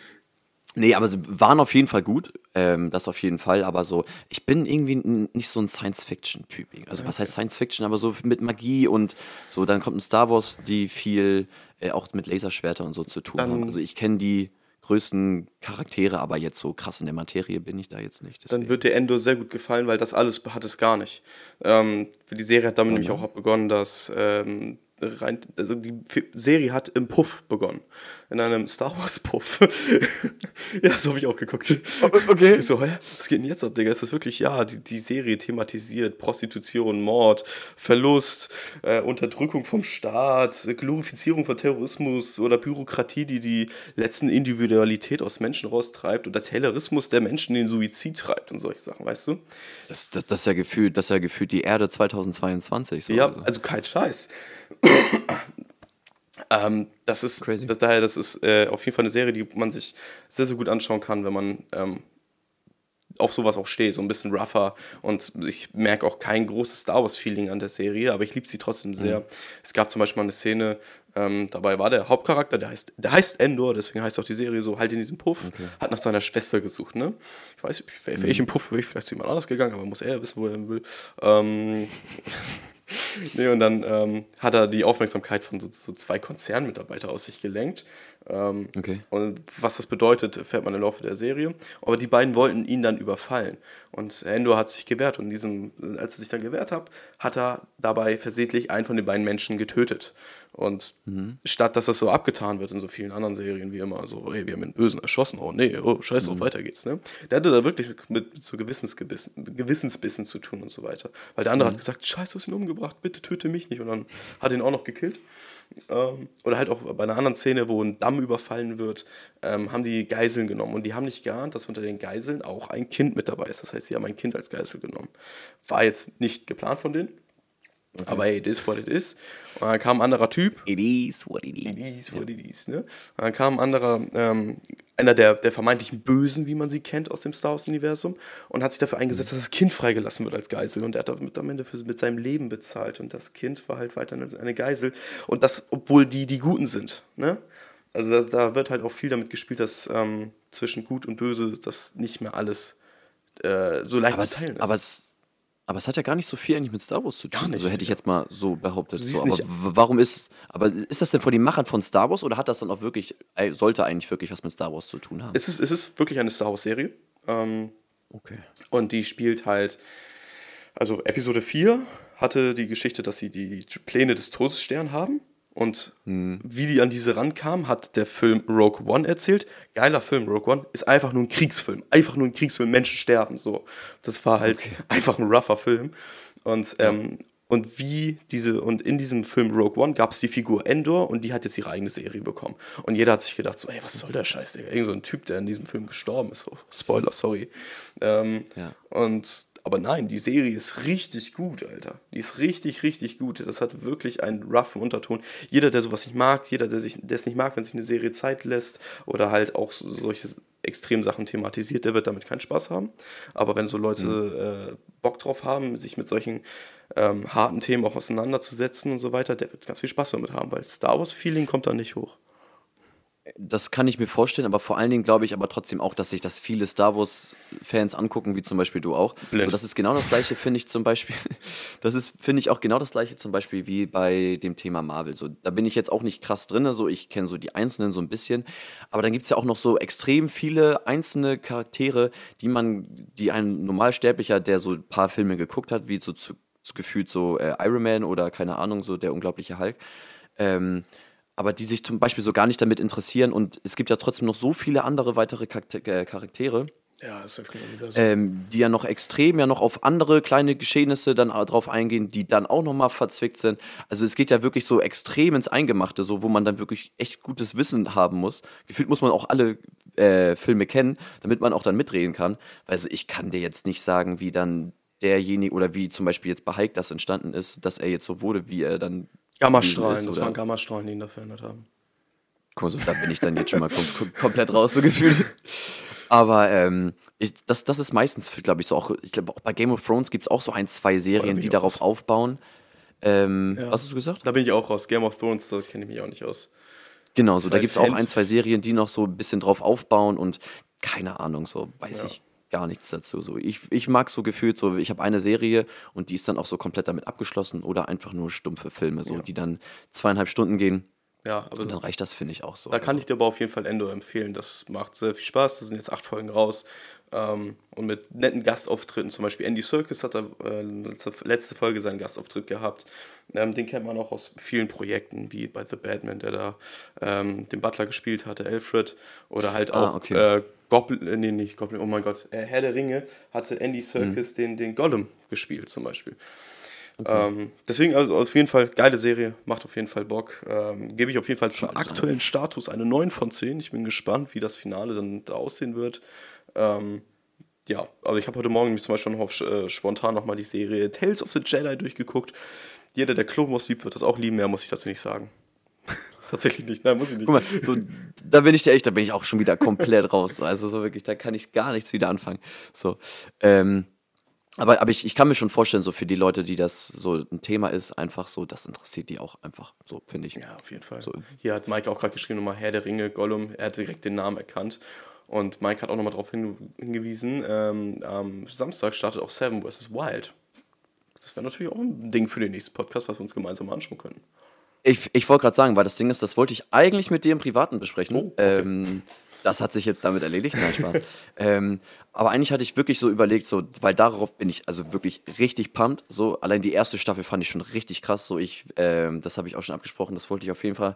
Nee, aber sie waren auf jeden Fall gut, ähm, das auf jeden Fall, aber so, ich bin irgendwie nicht so ein Science-Fiction-Typ. Also was heißt Science-Fiction, aber so mit Magie und so, dann kommt ein Star Wars, die viel äh, auch mit Laserschwerter und so zu tun haben. Also ich kenne die größten Charaktere, aber jetzt so krass in der Materie bin ich da jetzt nicht. Dann deswegen. wird dir Endor sehr gut gefallen, weil das alles hat es gar nicht. Ähm, die Serie hat damit nämlich auch begonnen, dass ähm, rein, also die Serie hat im Puff begonnen. In einem Star Wars Puff. ja, so habe ich auch geguckt. okay. Ich so, hä, was geht denn jetzt ab, Digga? Ist das wirklich, ja, die, die Serie thematisiert Prostitution, Mord, Verlust, äh, Unterdrückung vom Staat, Glorifizierung von Terrorismus oder Bürokratie, die die letzten Individualität aus Menschen raustreibt oder Taylorismus, der Menschen in den Suizid treibt und solche Sachen, weißt du? Das, das, das, ist ja gefühlt, das ist ja gefühlt die Erde 2022. So, Ja, also. also kein Scheiß. Ähm, das ist, Crazy. Das, daher, das ist äh, auf jeden Fall eine Serie, die man sich sehr, sehr gut anschauen kann, wenn man ähm, auf sowas auch steht, so ein bisschen rougher. Und ich merke auch kein großes Star Wars-Feeling an der Serie, aber ich liebe sie trotzdem sehr. Es gab zum Beispiel mal eine Szene, ähm, dabei war der Hauptcharakter, der heißt, der heißt Endor, deswegen heißt auch die Serie so, halt in diesem Puff, hat nach seiner Schwester gesucht, ne? Ich weiß, wäre wär ich im Puff, wäre ich vielleicht zu jemand anders gegangen, aber muss er ja wissen, wo er hin will. Ähm, Nee, und dann ähm, hat er die Aufmerksamkeit von so, so zwei Konzernmitarbeitern aus sich gelenkt. Ähm, Okay. Und was das bedeutet, erfährt man im Laufe der Serie. Aber die beiden wollten ihn dann überfallen. Und Endor hat sich gewehrt. Und diesem, als er sich dann gewehrt hat, hat er dabei versehentlich einen von den beiden Menschen getötet. Und statt dass das so abgetan wird in so vielen anderen Serien wie immer, so, ey, wir haben den Bösen erschossen, oh nee, oh, scheiß drauf, weiter geht's. Ne? Der hatte da wirklich mit, so Gewissensgebissen, Gewissensbissen zu tun und so weiter. Weil der andere hat gesagt, scheiße, du hast ihn umgebracht, bitte töte mich nicht. Und dann hat ihn auch noch gekillt. Ähm, oder halt auch bei einer anderen Szene, wo ein Damm überfallen wird, ähm, haben die Geiseln genommen. Und die haben nicht geahnt, dass unter den Geiseln auch ein Kind mit dabei ist. Das heißt, sie haben ein Kind als Geisel genommen. War jetzt nicht geplant von denen. Aber hey, it is what it is. Und dann kam ein anderer Typ. It is what it It is what it is, ne? Und dann kam ein anderer, ähm, einer der, der vermeintlichen Bösen, wie man sie kennt aus dem Star Wars-Universum, und hat sich dafür eingesetzt, dass das Kind freigelassen wird als Geisel. Und er hat damit am Ende für, mit seinem Leben bezahlt. Und das Kind war halt weiterhin eine Geisel. Und das, obwohl die die Guten sind, ne? Also da, da wird halt auch viel damit gespielt, dass ähm, zwischen Gut und Böse das nicht mehr alles äh, so leicht Aber zu teilen ist. aber, es, aber es hat ja gar nicht so viel eigentlich mit Star Wars zu tun. Gar nicht, Also hätte ich jetzt mal so behauptet. So, aber warum ist, aber ist das denn von den Machern von Star Wars oder hat das dann auch wirklich, sollte eigentlich wirklich was mit Star Wars zu tun haben? es, ist, es ist wirklich eine Star Wars-Serie. Ähm, Okay. Und die spielt halt, also Episode 4 hatte die Geschichte, dass sie die Pläne des Todessterns haben. Und wie die an diese rankamen, hat der Film Rogue One erzählt. Geiler Film, Rogue One. Ist einfach nur ein Kriegsfilm. Einfach nur ein Kriegsfilm. Menschen sterben so. Das war halt einfach ein rougher Film. Und, ähm, und wie diese, und in diesem Film Rogue One gab es die Figur Endor und die hat jetzt ihre eigene Serie bekommen. Und jeder hat sich gedacht, so, ey, was soll der Scheiß, Digga? Irgend so ein Typ, der in diesem Film gestorben ist. Oh, Spoiler, sorry. Ähm, Ja. und, aber nein, die Serie ist richtig gut, Alter. Die ist richtig, richtig gut. Das hat wirklich einen roughen Unterton. Jeder, der sowas nicht mag, jeder, der, sich, der es nicht mag, wenn sich eine Serie Zeit lässt oder halt auch so, solche Extremsachen thematisiert, der wird damit keinen Spaß haben. Aber wenn so Leute äh, Bock drauf haben, sich mit solchen ähm, harten Themen auch auseinanderzusetzen und so weiter, der wird ganz viel Spaß damit haben, weil Star Wars-Feeling kommt da nicht hoch. Das kann ich mir vorstellen, aber vor allen Dingen glaube ich aber trotzdem auch, dass sich das viele Star Wars-Fans angucken, wie zum Beispiel du auch. Blind. So, das ist genau das gleiche, finde ich zum Beispiel. Das ist, finde ich, auch genau das gleiche zum Beispiel wie bei dem Thema Marvel. So, da bin ich jetzt auch nicht krass drin, so ich kenne so die Einzelnen so ein bisschen. Aber dann gibt es ja auch noch so extrem viele einzelne Charaktere, die man, die ein Normalsterblicher, der so ein paar Filme geguckt hat, wie so zu, zu gefühlt so äh, Iron Man oder keine Ahnung, so der unglaubliche Hulk, ähm, aber die sich zum Beispiel so gar nicht damit interessieren. Und es gibt ja trotzdem noch so viele andere weitere äh, Charaktere, Ja, ist Universum. ähm, die ja noch extrem ja noch auf andere kleine Geschehnisse dann drauf eingehen, die dann auch nochmal verzwickt sind. Also es geht ja wirklich so extrem ins Eingemachte, so wo man dann wirklich echt gutes Wissen haben muss. Gefühlt muss man auch alle äh, Filme kennen, damit man auch dann mitreden kann. Also ich kann dir jetzt nicht sagen, wie dann derjenige oder wie zum Beispiel jetzt bei Hulk das entstanden ist, dass er jetzt so wurde, wie er dann Gammastrahlen, ist, das waren Gammastrahlen, die ihn da verändert haben. Guck so, da bin ich dann jetzt schon mal kom kom komplett raus, so gefühlt. Aber ähm, ich, das, das ist meistens, glaube ich, so auch, ich glaube auch bei Game of Thrones gibt es auch so ein, zwei Serien, die darauf raus. aufbauen. Ähm, Ja. Was hast du gesagt? Da bin ich auch raus. Game of Thrones, da kenne ich mich auch nicht aus. Genau, so, da gibt es auch ein, zwei Serien, die noch so ein bisschen drauf aufbauen und keine Ahnung, so weiß Ja. ich gar nichts dazu. So, ich, ich mag so gefühlt, so, ich habe eine Serie und die ist dann auch so komplett damit abgeschlossen oder einfach nur stumpfe Filme, so, Ja. die dann zweieinhalb Stunden gehen Ja, aber und dann reicht das, finde ich, auch so. Da kann ich dir aber auf jeden Fall Endor empfehlen. Das macht sehr viel Spaß. Da sind jetzt acht Folgen raus. Ähm, und mit netten Gastauftritten. Zum Beispiel Andy Serkis hat da äh, letzte, Folge seinen Gastauftritt gehabt. Ähm, den kennt man auch aus vielen Projekten, wie bei The Batman, der da ähm, den Butler gespielt hatte, Alfred. Oder halt Ah, auch okay. Goblin, äh, nee, nicht Goblin, oh mein Gott, äh, Herr der Ringe hatte Andy Serkis den, den Gollum gespielt zum Beispiel. Ähm, deswegen also auf jeden Fall geile Serie, macht auf jeden Fall Bock. Ähm, Gebe ich auf jeden Fall zum aktuellen Status eine 9 von 10. Ich bin gespannt, wie das Finale dann da aussehen wird. Ähm, ja, aber ich habe heute Morgen zum Beispiel noch auf, äh, spontan nochmal die Serie Tales of the Jedi durchgeguckt. Jeder, der Clone Wars liebt, wird das auch lieben. Mehr muss ich dazu nicht sagen. Tatsächlich nicht. Nein, muss ich nicht. Guck mal, so, da bin ich dir echt, da bin ich auch schon wieder komplett raus. Also so wirklich, da kann ich gar nichts wieder anfangen. So, ähm, aber, aber ich, ich kann mir schon vorstellen, so für die Leute, die das so ein Thema ist, einfach so, das interessiert die auch einfach, so finde ich. Ja, auf jeden Fall. So. Hier hat Mike auch gerade geschrieben, nochmal Herr der Ringe, Gollum. Er hat direkt den Namen erkannt. Und Mike hat auch nochmal darauf hin, hingewiesen, ähm, am Samstag startet auch Seven vs. Wild. Das wäre natürlich auch ein Ding für den nächsten Podcast, was wir uns gemeinsam anschauen können. Ich, ich wollte gerade sagen, weil das Ding ist, das wollte ich eigentlich mit dir im Privaten besprechen. Oh, okay. ähm, das hat sich jetzt damit erledigt, nein, Spaß. ähm, aber eigentlich hatte ich wirklich so überlegt, so, weil darauf bin ich also wirklich richtig pumped. So, allein die erste Staffel fand ich schon richtig krass. So, ich, ähm, das habe ich auch schon abgesprochen, das wollte ich auf jeden Fall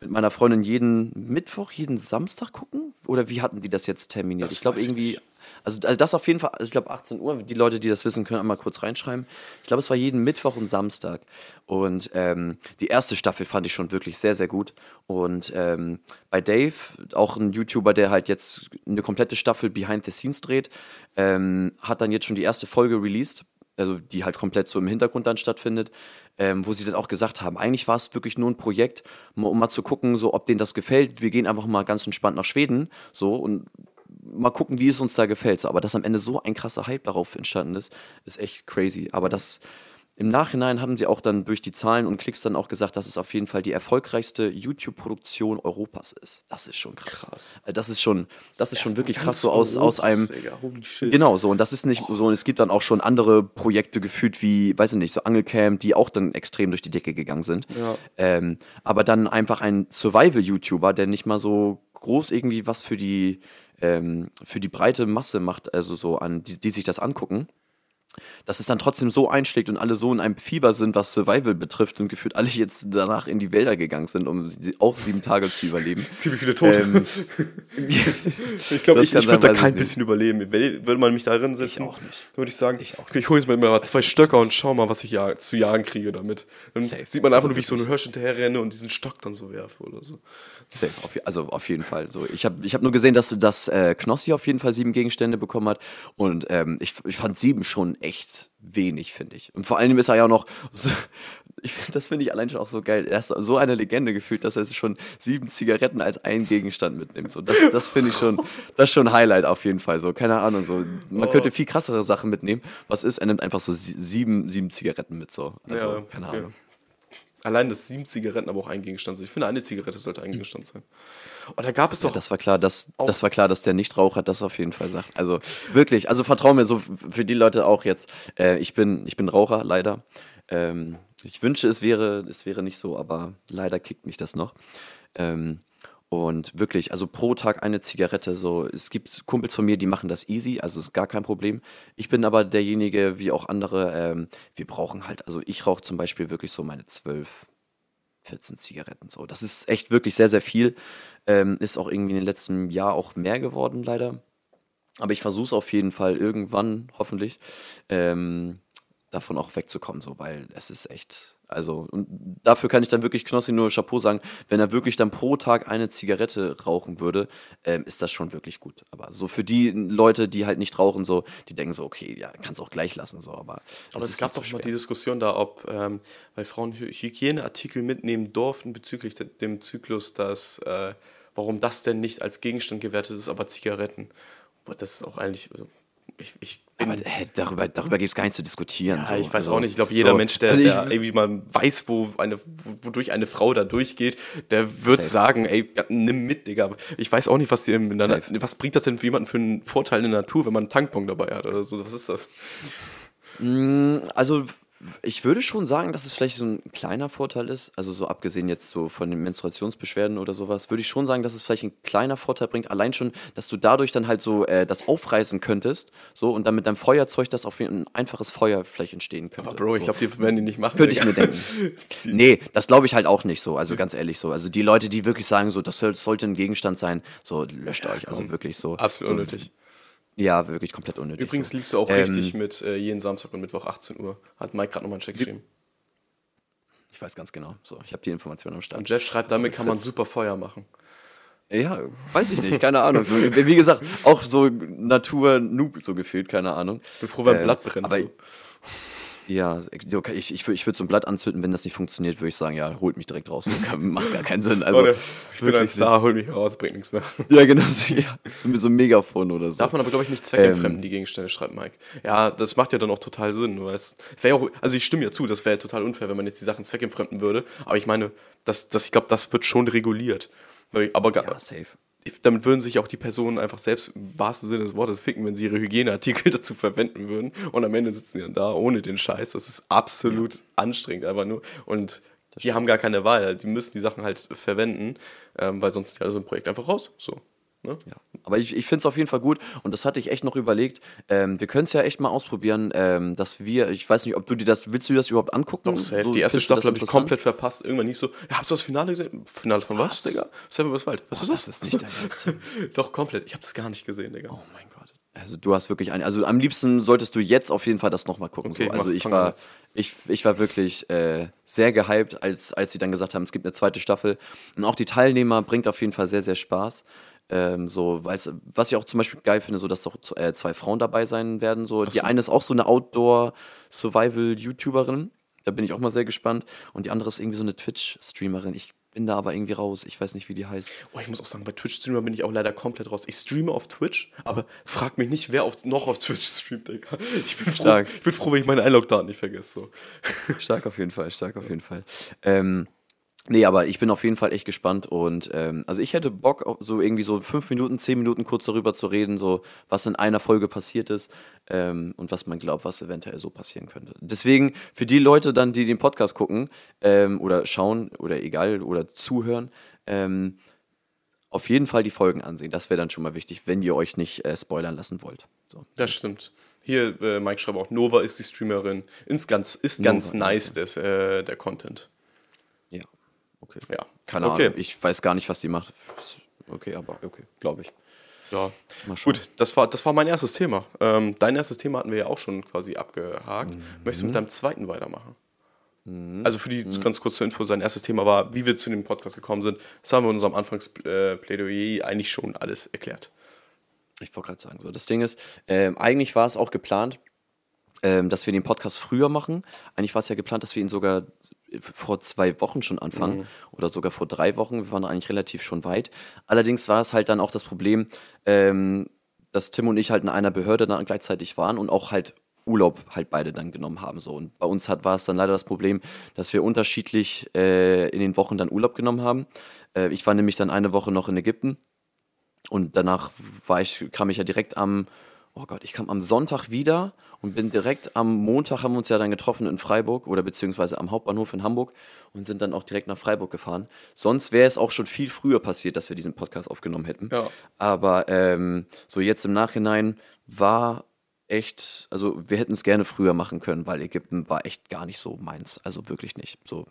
mit meiner Freundin jeden Mittwoch, jeden Samstag gucken. Oder wie hatten die das jetzt terminiert? Das ich glaube ich irgendwie. nicht. Also, also das auf jeden Fall, also ich glaube 18 Uhr, die Leute, die das wissen, können einmal kurz reinschreiben. Ich glaube, es war jeden Mittwoch und Samstag. Und ähm, die erste Staffel fand ich schon wirklich sehr, sehr gut. Und ähm, bei Dave, auch ein YouTuber, der halt jetzt eine komplette Staffel Behind the Scenes dreht, ähm, hat dann jetzt schon die erste Folge released. also die halt komplett so im Hintergrund dann stattfindet, ähm, wo sie dann auch gesagt haben, eigentlich war es wirklich nur ein Projekt, um mal zu gucken, so ob denen das gefällt. Wir gehen einfach mal ganz entspannt nach Schweden, so und mal gucken, wie es uns da gefällt. So, aber dass am Ende so ein krasser Hype darauf entstanden ist, ist echt crazy. Aber das im Nachhinein haben sie auch dann durch die Zahlen und Klicks dann auch gesagt, dass es auf jeden Fall die erfolgreichste YouTube-Produktion Europas ist. Das ist schon krass. krass. Äh, das ist schon, das ist schon wirklich krass so aus, aus einem. Genau, so. Und das ist nicht so. Und es gibt dann auch schon andere Projekte gefühlt wie, weiß ich nicht, so Angelcamp, die auch dann extrem durch die Decke gegangen sind. Ja. Ähm, aber dann einfach ein Survival-YouTuber, der nicht mal so groß irgendwie was für die, ähm, für die breite Masse macht, also so an, die, die sich das angucken dass es dann trotzdem so einschlägt und alle so in einem Fieber sind, was Survival betrifft und gefühlt alle jetzt danach in die Wälder gegangen sind, um auch sieben Tage zu überleben. Ziemlich viele Tote. Ähm, ich glaube, ich, ich würde da kein bisschen überleben. Würde man mich da drin setzen, würde ich sagen, ich, ich hole jetzt mal immer zwei Stöcker und schau mal, was ich ja, zu jagen kriege damit. Dann Safe. sieht man einfach nur, wie ich so einen Hirsch hinterher renne und diesen Stock dann so werfe oder so. Auf, also auf jeden Fall. So, ich habe ich hab nur gesehen, dass, dass äh, Knossi auf jeden Fall sieben Gegenstände bekommen hat und ähm, ich, ich fand sieben schon echt wenig, finde ich. Und vor allem ist er ja auch noch, so, ich, das finde ich allein schon auch so geil. Er ist so eine Legende gefühlt, dass er schon sieben Zigaretten als einen Gegenstand mitnimmt. So, das das finde ich schon, das ist schon ein Highlight auf jeden Fall. So, keine Ahnung, so, man oh. könnte viel krassere Sachen mitnehmen. Was ist, er nimmt einfach so sieben, sieben Zigaretten mit, so. Also, ja, keine Ahnung. Allein, dass sieben Zigaretten aber auch ein Gegenstand sind. Ich finde, eine Zigarette sollte ein Gegenstand sein. Und da gab es doch. Ja, das war klar, dass, das war klar, dass der Nichtraucher das auf jeden Fall sagt. Also wirklich, also vertrau mir so für die Leute auch jetzt. Äh, ich, bin, ich bin Raucher, leider. Ähm, ich wünsche, es wäre, es wäre nicht so, aber leider kickt mich das noch. Ähm, und wirklich, also pro Tag eine Zigarette, so, es gibt Kumpels von mir, die machen das easy, also ist gar kein Problem. Ich bin aber derjenige, wie auch andere, ähm, wir brauchen halt, also ich rauche zum Beispiel wirklich so meine 12, 14 Zigaretten, so. Das ist echt wirklich sehr, sehr viel. Ähm, ist auch irgendwie in den letzten Jahr auch mehr geworden, leider. Aber ich versuche es auf jeden Fall irgendwann, hoffentlich, ähm, davon auch wegzukommen, so, weil es ist echt, also, und dafür kann ich dann wirklich Knossi nur Chapeau sagen, wenn er wirklich dann pro Tag eine Zigarette rauchen würde, ähm, ist das schon wirklich gut. Aber so für die Leute, die halt nicht rauchen, so, die denken so, okay, ja, kannst auch gleich lassen, so, aber. Aber es gab doch so mal die Diskussion da, ob, ähm, weil Frauen Hygieneartikel mitnehmen durften bezüglich de dem Zyklus, dass, äh, warum das denn nicht als Gegenstand gewertet ist, aber Zigaretten. Aber das ist auch eigentlich, also ich, ich aber hey, darüber, darüber gibt es gar nicht zu diskutieren. Ja, so. ich weiß also, auch nicht. Ich glaube, jeder so. Mensch, der, also ich, der, irgendwie mal weiß, wo eine, wodurch eine Frau da durchgeht, der wird safe. sagen, ey, nimm mit, Digga. Ich weiß auch nicht, was, die in der, was bringt das denn für jemanden für einen Vorteil in der Natur, wenn man einen Tankpong dabei hat oder so. Was ist das? Mm, also ich würde schon sagen, dass es vielleicht so ein kleiner Vorteil ist. Also so abgesehen jetzt so von den Menstruationsbeschwerden oder sowas, würde ich schon sagen, dass es vielleicht ein kleiner Vorteil bringt. Allein schon, dass du dadurch dann halt so äh, das aufreißen könntest, so und dann mit deinem Feuerzeug, das auf ein einfaches Feuer vielleicht entstehen könnte. Aber Bro, ich glaube, die werden die nicht machen. Könnte ich mir denken. nee, das glaube ich halt auch nicht so. Also ganz ehrlich so. Also die Leute, die wirklich sagen, so das sollte ein Gegenstand sein, so löscht ja, euch. Also wirklich so. Absolut so, unnötig. Ja, wirklich komplett unnötig. Übrigens so. liegst du auch ähm, richtig mit äh, jeden Samstag und Mittwoch 18 Uhr. Hat Mike gerade nochmal einen Check geschrieben. Ich weiß ganz genau. So, ich habe die Information am Start. Und Jeff schreibt, damit kann man super Feuer machen. Ja, weiß ich nicht, keine Ahnung. So, wie gesagt, auch so Natur-Noob so gefühlt, keine Ahnung. Bevor wir äh, Blatt brennen. Aber, so. Ja, ich, ich, ich würde so ein Blatt anzünden, wenn das nicht funktioniert, würde ich sagen, ja, holt mich direkt raus. macht gar keinen Sinn. Also, oder, ich bin ein Star, hol mich raus, bringt nichts mehr. Ja, genau, so, ja, mit so einem Megafon oder so. Darf man aber, glaube ich, nicht zweckentfremden, ähm, die Gegenstände, schreibt Mike. Ja, das macht ja dann auch total Sinn, weißt. Wäre auch, also ich stimme ja zu, das wäre total unfair, wenn man jetzt die Sachen zweckentfremden würde, aber ich meine, das, das, ich glaube, das wird schon reguliert. Aber ja, safe damit würden sich auch die Personen einfach selbst im wahrsten Sinne des Wortes ficken, wenn sie ihre Hygieneartikel dazu verwenden würden. Und am Ende sitzen sie dann da ohne den Scheiß. Das ist absolut ja. anstrengend, einfach nur. Und die haben gar keine Wahl. Die müssen die Sachen halt verwenden, ähm, weil sonst ist ja so ein Projekt einfach raus. So. Ne? Ja. Aber ich, ich finde es auf jeden Fall gut und das hatte ich echt noch überlegt. Ähm, wir können es ja echt mal ausprobieren, ähm, dass wir, ich weiß nicht, ob du dir das, willst du das überhaupt angucken? Doch, safe. So, die erste Staffel habe ich komplett verpasst. Irgendwann nicht so, ja, habt ihr das Finale gesehen? Finale von was, was Digga? Seven vs. Wild. Was oh, ist das? Das ist nicht dein Doch, komplett. Ich habe das gar nicht gesehen, Digga. Oh mein Gott. Also du hast wirklich ein, also am liebsten solltest du jetzt auf jeden Fall das nochmal gucken. Okay, so. Also mach, ich war, ich, ich war wirklich äh, sehr gehypt, als, als sie dann gesagt haben, es gibt eine zweite Staffel. Und auch die Teilnehmer bringt auf jeden Fall sehr, sehr Spaß. Ähm, so, weiß, was ich auch zum Beispiel geil finde, so dass doch äh, zwei Frauen dabei sein werden. So. Die eine ist auch so eine Outdoor-Survival-YouTuberin. Da bin ich auch mal sehr gespannt. Und die andere ist irgendwie so eine Twitch-Streamerin. Ich bin da aber irgendwie raus. Ich weiß nicht, wie die heißt. Oh, ich muss auch sagen, bei Twitch-Streamer bin ich auch leider komplett raus. Ich streame auf Twitch, aber frag mich nicht, wer auf, noch auf Twitch streamt, Digga. Ich bin, froh, Stark. ich bin froh, wenn ich meine Einlogdaten nicht vergesse. So. Stark auf jeden Fall, stark auf jeden Fall. Ähm, nee, aber ich bin auf jeden Fall echt gespannt und ähm, also ich hätte Bock, auch so irgendwie so fünf Minuten, zehn Minuten kurz darüber zu reden, so was in einer Folge passiert ist ähm, und was man glaubt, was eventuell so passieren könnte. Deswegen für die Leute dann, die den Podcast gucken ähm, oder schauen oder egal oder zuhören, ähm, auf jeden Fall die Folgen ansehen. Das wäre dann schon mal wichtig, wenn ihr euch nicht äh, spoilern lassen wollt. So. Das stimmt. Hier, äh, Mike schreibt auch, Nova ist die Streamerin. Ist ganz, ist ganz Nova, nice, des, äh, der Content. Ja, okay. Ja. Keine Okay. Ahnung. Ich weiß gar nicht, was die macht. Okay, aber okay, glaube ich. Ja, gut, das war, das war mein erstes Thema. Ähm, dein erstes Thema hatten wir ja auch schon quasi abgehakt. Möchtest du mit deinem zweiten weitermachen? Also für die ganz kurz zur Info, sein erstes Thema war, wie wir zu dem Podcast gekommen sind. Das haben wir in unserem Anfangsplädoyer eigentlich schon alles erklärt. Ich wollte gerade sagen, so das Ding ist, ähm, eigentlich war es auch geplant, ähm, dass wir den Podcast früher machen. Eigentlich war es ja geplant, dass wir ihn sogar vor zwei Wochen schon anfangen oder sogar vor drei Wochen. Wir waren eigentlich relativ schon weit. Allerdings war es halt dann auch das Problem, ähm, dass Tim und ich halt in einer Behörde dann gleichzeitig waren und auch halt Urlaub halt beide dann genommen haben. So. Und bei uns hat, war es dann leider das Problem, dass wir unterschiedlich äh, in den Wochen dann Urlaub genommen haben. Äh, ich war nämlich dann eine Woche noch in Ägypten und danach war ich, kam ich ja direkt am, oh Gott, ich kam am Sonntag wieder und bin direkt am Montag haben wir uns ja dann getroffen in Freiburg oder beziehungsweise am Hauptbahnhof in Hamburg und sind dann auch direkt nach Freiburg gefahren. Sonst wäre es auch schon viel früher passiert, dass wir diesen Podcast aufgenommen hätten. Ja. Aber ähm, so jetzt im Nachhinein war echt, also wir hätten es gerne früher machen können, weil Ägypten war echt gar nicht so meins. Also wirklich nicht. So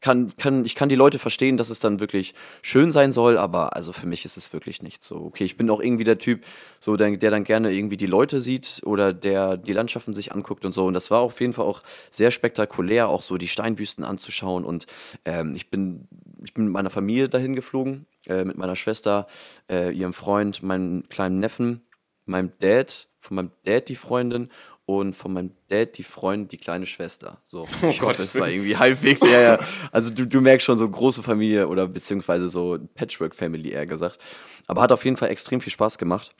kann, kann, ich kann die Leute verstehen, dass es dann wirklich schön sein soll, aber also für mich ist es wirklich nicht so. Okay, ich bin auch irgendwie der Typ, so der, der dann gerne irgendwie die Leute sieht oder der die Landschaften sich anguckt und so. Und das war auf jeden Fall auch sehr spektakulär, auch so die Steinwüsten anzuschauen. Und ähm, ich bin, ich bin mit meiner Familie dahin geflogen, äh, mit meiner Schwester, äh, ihrem Freund, meinem kleinen Neffen, meinem Dad, von meinem Dad die Freundin und von meinem Dad die Freundin, die kleine Schwester. So, ich hoffe, Gottes es war irgendwie halbwegs, ja, ja. Also du, du merkst schon so große Familie oder beziehungsweise so Patchwork-Family eher gesagt. Aber hat auf jeden Fall extrem viel Spaß gemacht.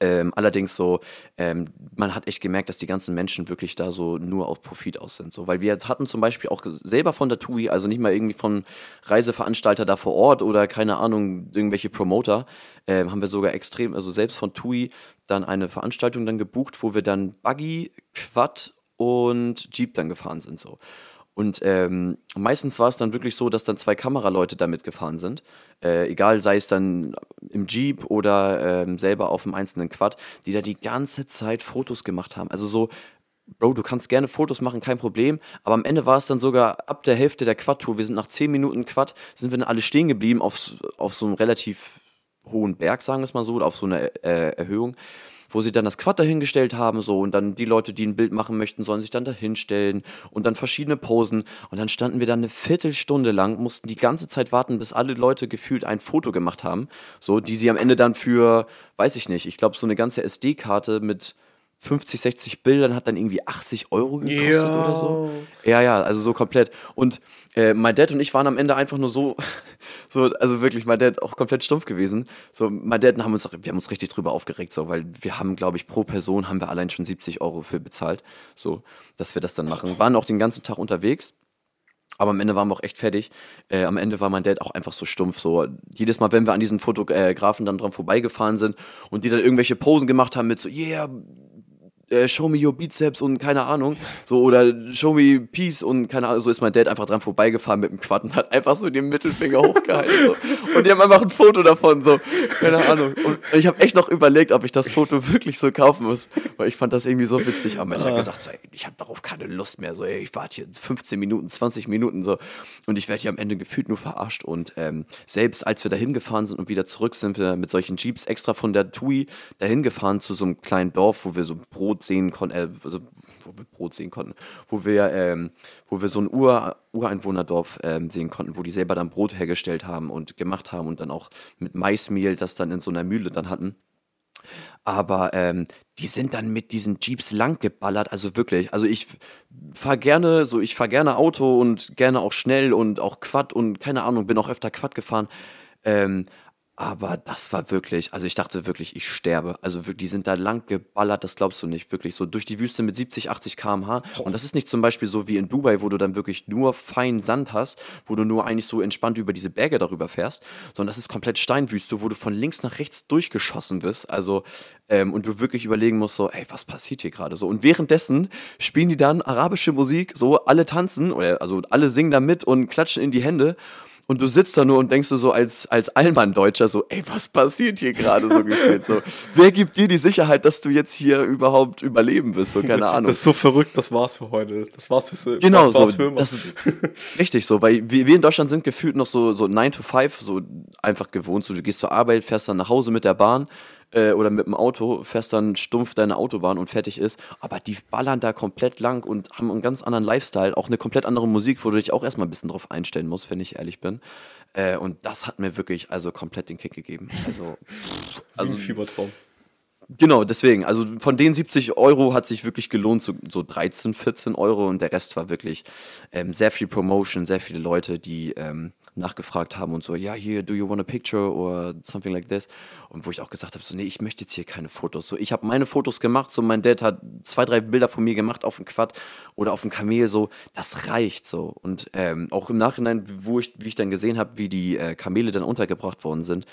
Ähm, allerdings so, ähm, man hat echt gemerkt, dass die ganzen Menschen wirklich da so nur auf Profit aus sind. So, weil wir hatten zum Beispiel auch selber von der TUI, also nicht mal irgendwie von Reiseveranstalter da vor Ort oder keine Ahnung, irgendwelche Promoter, ähm, haben wir sogar extrem, also selbst von TUI dann eine Veranstaltung dann gebucht, wo wir dann Buggy, Quad und Jeep dann gefahren sind. So. Und ähm, meistens war es dann wirklich so, dass dann zwei Kameraleute da mitgefahren sind. Äh, egal, sei es dann im Jeep oder ähm, selber auf dem einzelnen Quad, die da die ganze Zeit Fotos gemacht haben. Also so, Bro, du kannst gerne Fotos machen, kein Problem. Aber am Ende war es dann sogar ab der Hälfte der Quad-Tour. Wir sind nach 10 Minuten Quad, sind wir dann alle stehen geblieben auf, auf so einem relativ hohen Berg, sagen wir es mal so, oder auf so einer äh, Erhöhung, wo sie dann das Quad dahingestellt haben, so, und dann die Leute, die ein Bild machen möchten, sollen sich dann dahinstellen und dann verschiedene Posen. Und dann standen wir dann eine Viertelstunde lang, mussten die ganze Zeit warten, bis alle Leute gefühlt ein Foto gemacht haben, so, die sie am Ende dann für, weiß ich nicht, ich glaube, so eine ganze SD-Karte mit 50, 60 Bildern hat dann irgendwie 80 Euro gekostet Ja. oder so. Ja, ja, also so komplett. Und äh, mein Dad und ich waren am Ende einfach nur so, so, also wirklich, mein Dad auch komplett stumpf gewesen. So, mein Dad haben uns, wir haben uns richtig drüber aufgeregt, so, weil wir haben, glaube ich, pro Person haben wir allein schon 70 Euro für bezahlt, so, dass wir das dann machen. Waren auch den ganzen Tag unterwegs. Aber am Ende waren wir auch echt fertig. Äh, am Ende war mein Dad auch einfach so stumpf. So jedes Mal, wenn wir an diesen Fotografen dann dran vorbeigefahren sind und die dann irgendwelche Posen gemacht haben mit so, yeah, äh, show me your biceps und keine Ahnung, so oder show me peace und keine Ahnung, so ist mein Dad einfach dran vorbeigefahren mit dem Quad und hat einfach so den Mittelfinger hochgehalten so. und die haben einfach ein Foto davon, so, keine Ahnung. Und ich habe echt noch überlegt, ob ich das Foto wirklich so kaufen muss, weil ich fand das irgendwie so witzig. Aber ich habe gesagt, so, ey, ich habe darauf keine Lust mehr, so, ey, ich warte hier 15 Minuten, 20 Minuten so und ich werde hier am Ende gefühlt nur verarscht und ähm, selbst als wir dahin gefahren sind und wieder zurück sind wir mit solchen Jeeps extra von der TUI dahin gefahren zu so einem kleinen Dorf, wo wir so Brot sehen konnten, äh, also, wo wir Brot sehen konnten, wo wir, ähm, wo wir so ein Ur, Ureinwohnerdorf ähm, sehen konnten, wo die selber dann Brot hergestellt haben und gemacht haben und dann auch mit Maismehl das dann in so einer Mühle dann hatten. Aber ähm, die sind dann mit diesen Jeeps langgeballert, also wirklich. Also ich fahre gerne, so ich fahre gerne Auto und gerne auch schnell und auch Quad und keine Ahnung, bin auch öfter Quad gefahren. Ähm, aber das war wirklich, also ich dachte wirklich, ich sterbe. Also wirklich, die sind da lang geballert, das glaubst du nicht, wirklich so durch die Wüste mit 70, 80 km/h. Und das ist nicht zum Beispiel so wie in Dubai, wo du dann wirklich nur feinen Sand hast, wo du nur eigentlich so entspannt über diese Berge darüber fährst, sondern das ist komplett Steinwüste, wo du von links nach rechts durchgeschossen wirst. Also, ähm, und du wirklich überlegen musst, so, ey, was passiert hier gerade so? Und währenddessen spielen die dann arabische Musik, so alle tanzen, oder also alle singen da mit und klatschen in die Hände. Und du sitzt da nur und denkst du so als, als Allmann-Deutscher so, ey, was passiert hier gerade so gefühlt? So, wer gibt dir die Sicherheit, dass du jetzt hier überhaupt überleben wirst? So, keine Ahnung. Das ist so verrückt, das war's für heute. Das war's für, genau, war's so, für immer. Das ist richtig so, weil wir, in Deutschland sind gefühlt noch so, so 9 to 5, so einfach gewohnt. So, du gehst zur Arbeit, fährst dann nach Hause mit der Bahn äh, oder mit dem Auto, fährst dann stumpf deine Autobahn und fertig ist. Aber die ballern da komplett lang und haben einen ganz anderen Lifestyle, auch eine komplett andere Musik, wo du dich auch erstmal ein bisschen drauf einstellen musst, wenn ich ehrlich bin. Äh, und das hat mir wirklich also komplett den Kick gegeben. Also, also ein Fiebertraum. Genau, deswegen. Also von den 70 Euro hat sich wirklich gelohnt, so, so 13, 14 Euro und der Rest war wirklich ähm, sehr viel Promotion, sehr viele Leute, die ähm, nachgefragt haben und so, ja, hier, do you want a picture or something like this? Und wo ich auch gesagt habe, so, nee, ich möchte jetzt hier keine Fotos. So, ich habe meine Fotos gemacht, so, mein Dad hat zwei, drei Bilder von mir gemacht auf dem Quad oder auf dem Kamel, so, das reicht so. Und ähm, auch im Nachhinein, wo ich, wie ich dann gesehen habe, wie die äh, Kamele dann untergebracht worden sind,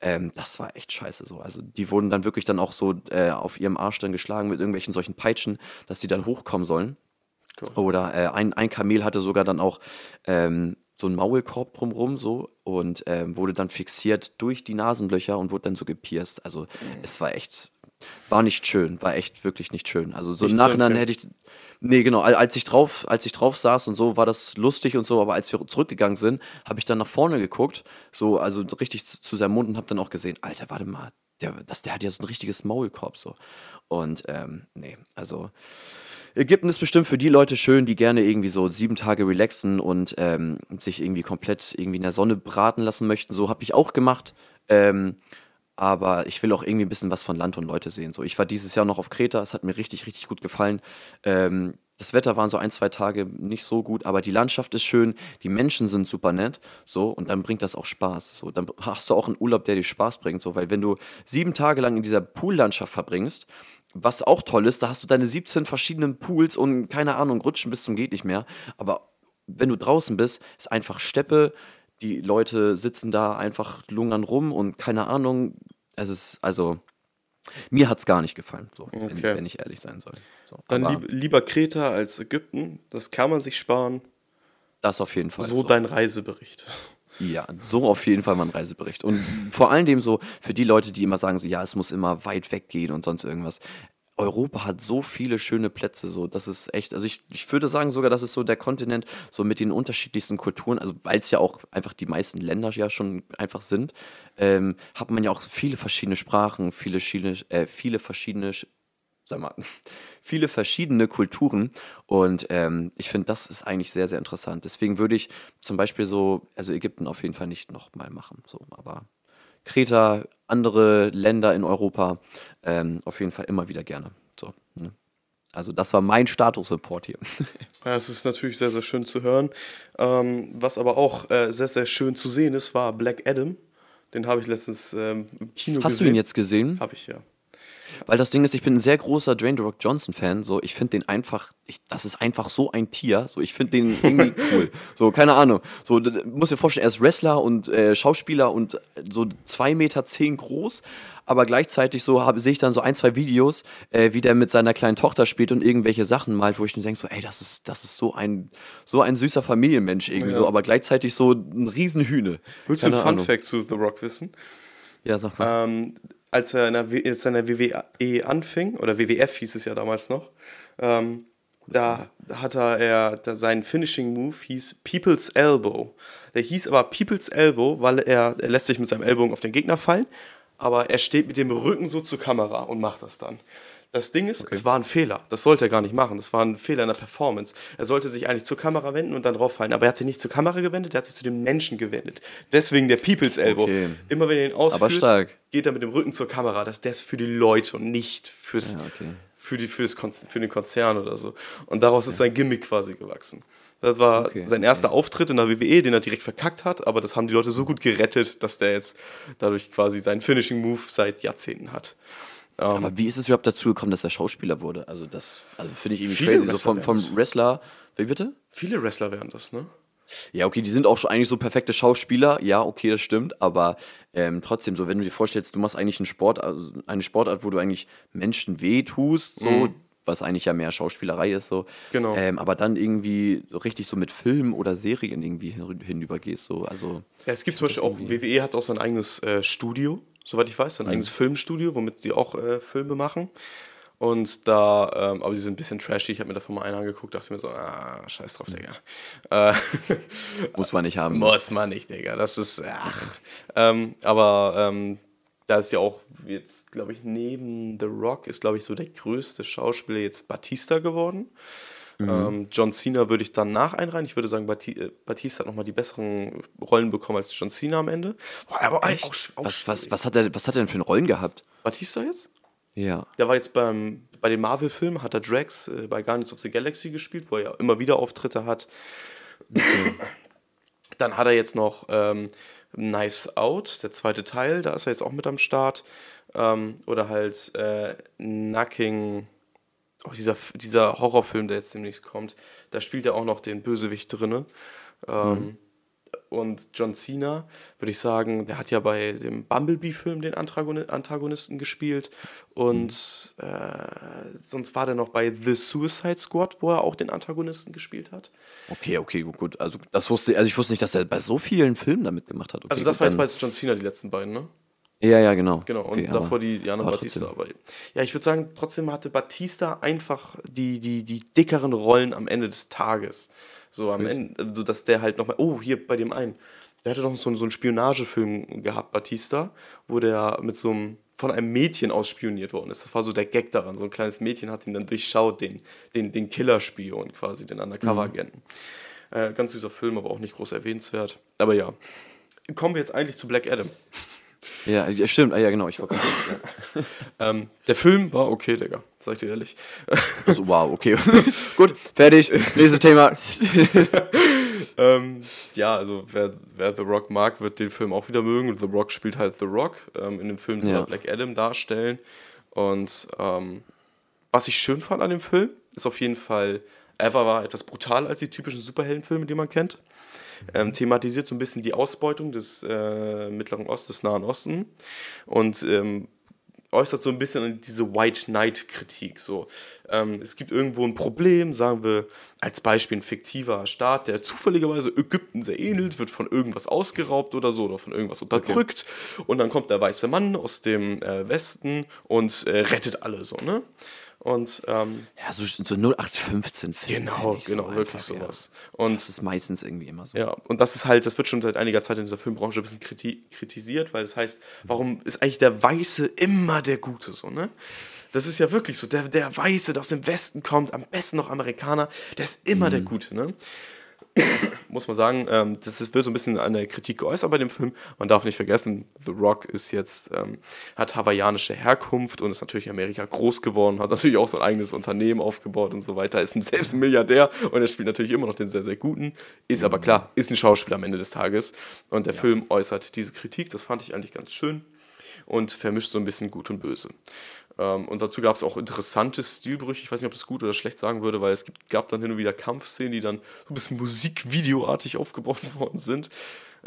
ähm, das war echt scheiße so. Also die wurden dann wirklich dann auch so äh, auf ihrem Arsch dann geschlagen mit irgendwelchen solchen Peitschen, dass sie dann hochkommen sollen. Cool. Oder äh, ein, ein Kamel hatte sogar dann auch ähm, so ein Maulkorb drumrum so und ähm, wurde dann fixiert durch die Nasenlöcher und wurde dann so gepierst. Also mhm. es war echt, war nicht schön, war echt wirklich nicht schön. Also so im Nachhinein hätte ich, nee genau, als ich drauf, als ich drauf saß und so, war das lustig und so, aber als wir zurückgegangen sind, habe ich dann nach vorne geguckt, so also richtig zu, zu seinem Mund und habe dann auch gesehen, Alter, warte mal, der, das, der hat ja so ein richtiges Maulkorb so. Und ähm, nee, also Ägypten ist bestimmt für die Leute schön, die gerne irgendwie so sieben Tage relaxen und ähm, sich irgendwie komplett irgendwie in der Sonne braten lassen möchten. So habe ich auch gemacht. Ähm, aber ich will auch irgendwie ein bisschen was von Land und Leute sehen. So, ich war dieses Jahr noch auf Kreta, es hat mir richtig, richtig gut gefallen. Ähm, das Wetter waren so ein, zwei Tage nicht so gut, aber die Landschaft ist schön, die Menschen sind super nett, so, und dann bringt das auch Spaß. So, dann hast du auch einen Urlaub, der dir Spaß bringt. So, weil wenn du sieben Tage lang in dieser Poollandschaft verbringst, was auch toll ist, da hast du deine 17 verschiedenen Pools und keine Ahnung, rutschen bis zum geht nicht mehr. Aber wenn du draußen bist, ist einfach Steppe, die Leute sitzen da einfach lungern rum und keine Ahnung. Es ist, also, mir hat es gar nicht gefallen, so, okay. wenn, wenn, ich ehrlich sein soll. So, Dann lieb, lieber Kreta als Ägypten, das kann man sich sparen. Das auf jeden Fall. So, so. dein Reisebericht. Ja, so auf jeden Fall mal ein Reisebericht. Und vor allem dem so für die Leute, die immer sagen, so ja, es muss immer weit weggehen und sonst irgendwas. Europa hat so viele schöne Plätze, so das ist echt, also ich, ich würde sagen sogar, das ist so der Kontinent so mit den unterschiedlichsten Kulturen, also weil es ja auch einfach die meisten Länder ja schon einfach sind, ähm, hat man ja auch viele verschiedene Sprachen, viele, äh, viele verschiedene sag mal, viele verschiedene Kulturen. Und ähm, ich finde, das ist eigentlich sehr, sehr interessant. Deswegen würde ich zum Beispiel so, also Ägypten auf jeden Fall nicht nochmal machen. So, aber Kreta, andere Länder in Europa, ähm, auf jeden Fall immer wieder gerne. So, ne? Also das war mein Status-Report hier. Ja, es ist natürlich sehr, sehr schön zu hören. Ähm, was aber auch äh, sehr, sehr schön zu sehen ist, war Black Adam. Den habe ich letztens ähm, im Kino Hast gesehen. Hast du ihn jetzt gesehen? Habe ich, ja. Weil das Ding ist, ich bin ein sehr großer Dwayne The Rock Johnson Fan. So, ich finde den einfach, ich, das ist einfach so ein Tier. So, ich finde den irgendwie cool. So, keine Ahnung. So, muss dir vorstellen, er ist Wrestler und äh, Schauspieler und so zwei Meter zehn groß. Aber gleichzeitig so sehe ich dann so ein, zwei Videos, äh, wie der mit seiner kleinen Tochter spielt und irgendwelche Sachen malt, wo ich mir denke, so, ey, das ist, das ist so ein, so ein süßer Familienmensch irgendwie ja. so, aber gleichzeitig so ein Riesenhühne. Willst du ein Fun Fact zu The Rock wissen? Ja, sag mal. Ähm, als er in der, w in der WWE anfing, oder WWF hieß es ja damals noch, ähm, da hat er, da sein Finishing Move hieß People's Elbow. Der hieß aber People's Elbow, weil er, er lässt sich mit seinem Ellbogen auf den Gegner fallen, aber er steht mit dem Rücken so zur Kamera und macht das dann. Das Ding ist, es war ein Fehler. Das sollte er gar nicht machen. Das war ein Fehler in der Performance. Er sollte sich eigentlich zur Kamera wenden und dann drauf fallen. Aber er hat sich nicht zur Kamera gewendet, er hat sich zu den Menschen gewendet. Deswegen der People's Elbow. Okay. Immer wenn er ihn ausführt, geht er mit dem Rücken zur Kamera. Das, der ist für die Leute und nicht fürs, Ja, okay. für, die, für, das Kon für den Konzern oder so. Und daraus ist sein Gimmick quasi gewachsen. Das war Okay, sein erster Auftritt in der WWE, den er direkt verkackt hat, aber das haben die Leute so gut gerettet, dass der jetzt dadurch quasi seinen Finishing Move seit Jahrzehnten hat. Aber wie ist es überhaupt dazu gekommen, dass er Schauspieler wurde? Also das also finde ich irgendwie crazy. So Wrestler vom, vom werden's. Wrestler. Wie bitte? Viele Wrestler wären das, ne? Ja, okay, die sind auch schon eigentlich so perfekte Schauspieler. Ja, okay, das stimmt. Aber ähm, trotzdem, so wenn du dir vorstellst, du machst eigentlich einen Sport, also eine Sportart, wo du eigentlich Menschen wehtust, so, was eigentlich ja mehr Schauspielerei ist, so. Mhm. Genau. Ähm, aber dann irgendwie so richtig so mit Filmen oder Serien irgendwie hin- hinübergehst, so. Also, Ja, es gibt zum Beispiel auch, WWE hat auch sein eigenes äh, Studio, soweit ich weiß, sein eigenes Filmstudio, womit sie auch äh, Filme machen. Und da, ähm, aber die sind ein bisschen trashy. Ich habe mir davon mal einen angeguckt, dachte mir so, ah, scheiß drauf, Digga. Äh, muss man nicht haben. Muss man nicht, Digga. Das ist, ach. Ähm, aber ähm, da ist ja auch jetzt, glaube ich, neben The Rock ist, glaube ich, so der größte Schauspieler jetzt Batista geworden. Ähm, John Cena würde ich dann nach einreihen. Ich würde sagen, äh, Batista hat nochmal die besseren Rollen bekommen als John Cena am Ende. Boah, aber auch, sch- auch Was, was, was, hat er, was hat er denn für Rollen gehabt? Batista jetzt? Ja. Der war jetzt beim, bei den Marvel-Filmen, hat er Drax äh, bei Guardians of the Galaxy gespielt, wo er ja immer wieder Auftritte hat. Dann hat er jetzt noch ähm, Knives Out, der zweite Teil, da ist er jetzt auch mit am Start. Ähm, oder halt äh, Knocking, oh, dieser, dieser Horrorfilm, der jetzt demnächst kommt, da spielt er auch noch den Bösewicht drinne. Ähm, Und John Cena, würde ich sagen, der hat ja bei dem Bumblebee-Film den Antagonisten gespielt. Und äh, sonst war der noch bei The Suicide Squad, wo er auch den Antagonisten gespielt hat. Okay, okay, gut. Also, das wusste, also ich wusste nicht, dass er bei so vielen Filmen damit gemacht hat. Okay, Also das war jetzt bei John Cena die letzten beiden, ne? Ja, ja, genau. Genau, und Okay, davor die, aber Batista. trotzdem. Aber ja, ich würde sagen, trotzdem hatte Batista einfach die, die, die dickeren Rollen am Ende des Tages. So am Ende, so dass der halt nochmal, oh, hier bei dem einen, der hatte noch so, einen- so einen Spionagefilm gehabt, Batista, wo der mit so einem, von einem Mädchen ausspioniert worden ist. Das war so der Gag daran. So ein kleines Mädchen hat ihn dann durchschaut, den, den, den Killerspion quasi, den Undercover-Agenten. Äh, ganz süßer Film, aber auch nicht groß erwähnenswert. Aber ja. Kommen wir jetzt eigentlich zu Black Adam. Ja, ja, stimmt. Ah, ja, genau. Ich ja. Ähm, der Film war okay, Digga, sag ich dir ehrlich. Also, wow, okay. Gut, fertig. Nächstes Thema. ähm, ja, also wer, wer The Rock mag, wird den Film auch wieder mögen. Und The Rock spielt halt The Rock. Ähm, in dem Film soll Ja. er Black Adam darstellen. Und ähm, was ich schön fand an dem Film, ist auf jeden Fall, er war, war etwas brutaler als die typischen Superheldenfilme, die man kennt. Ähm, thematisiert so ein bisschen die Ausbeutung des äh, Mittleren Ostens, des Nahen Osten. Und ähm, äußert so ein bisschen diese White Knight-Kritik. So. Ähm, es gibt irgendwo ein Problem, sagen wir als Beispiel ein fiktiver Staat, der zufälligerweise Ägypten sehr ähnelt, wird von irgendwas ausgeraubt oder so oder von irgendwas unterdrückt. Und dann kommt der weiße Mann aus dem äh, Westen und äh, rettet alle so, ne? Und ähm, Ja, so, so 0815 Film. genau, genau, so wirklich einfach, ja. sowas. Und Das ist meistens irgendwie immer so. ja, und das ist halt, das wird schon seit einiger Zeit in dieser Filmbranche ein bisschen kriti kritisiert, weil das heißt, warum ist eigentlich der Weiße immer der Gute so, ne? Das ist ja wirklich so, der, der Weiße, der aus dem Westen kommt, am besten noch Amerikaner, der ist immer der Gute, ne? Muss man sagen, ähm, das ist, wird so ein bisschen eine Kritik geäußert bei dem Film. Man darf nicht vergessen, The Rock ist jetzt, ähm, hat hawaiianische Herkunft und ist natürlich in Amerika groß geworden, hat natürlich auch sein eigenes Unternehmen aufgebaut und so weiter, ist selbst ein Milliardär und er spielt natürlich immer noch den sehr, sehr guten. Ist aber klar, ist ein Schauspieler am Ende des Tages. Und der Film äußert diese Kritik, das fand ich eigentlich ganz schön und vermischt so ein bisschen Gut und Böse. Ähm, und dazu gab es auch interessante Stilbrüche. Ich weiß nicht, ob ich das gut oder schlecht sagen würde, weil es gibt, gab dann hin und wieder Kampfszenen, die dann so ein bisschen musikvideoartig aufgebaut worden sind.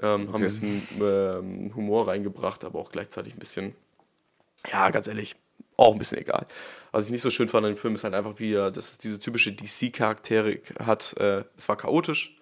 Ähm, Haben ein bisschen ähm, Humor reingebracht, aber auch gleichzeitig ein bisschen, ja, ganz ehrlich, auch ein bisschen egal. Was ich nicht so schön fand an dem Film ist halt einfach, wie er, dass es diese typische DC-Charaktere hat. Äh, es war chaotisch.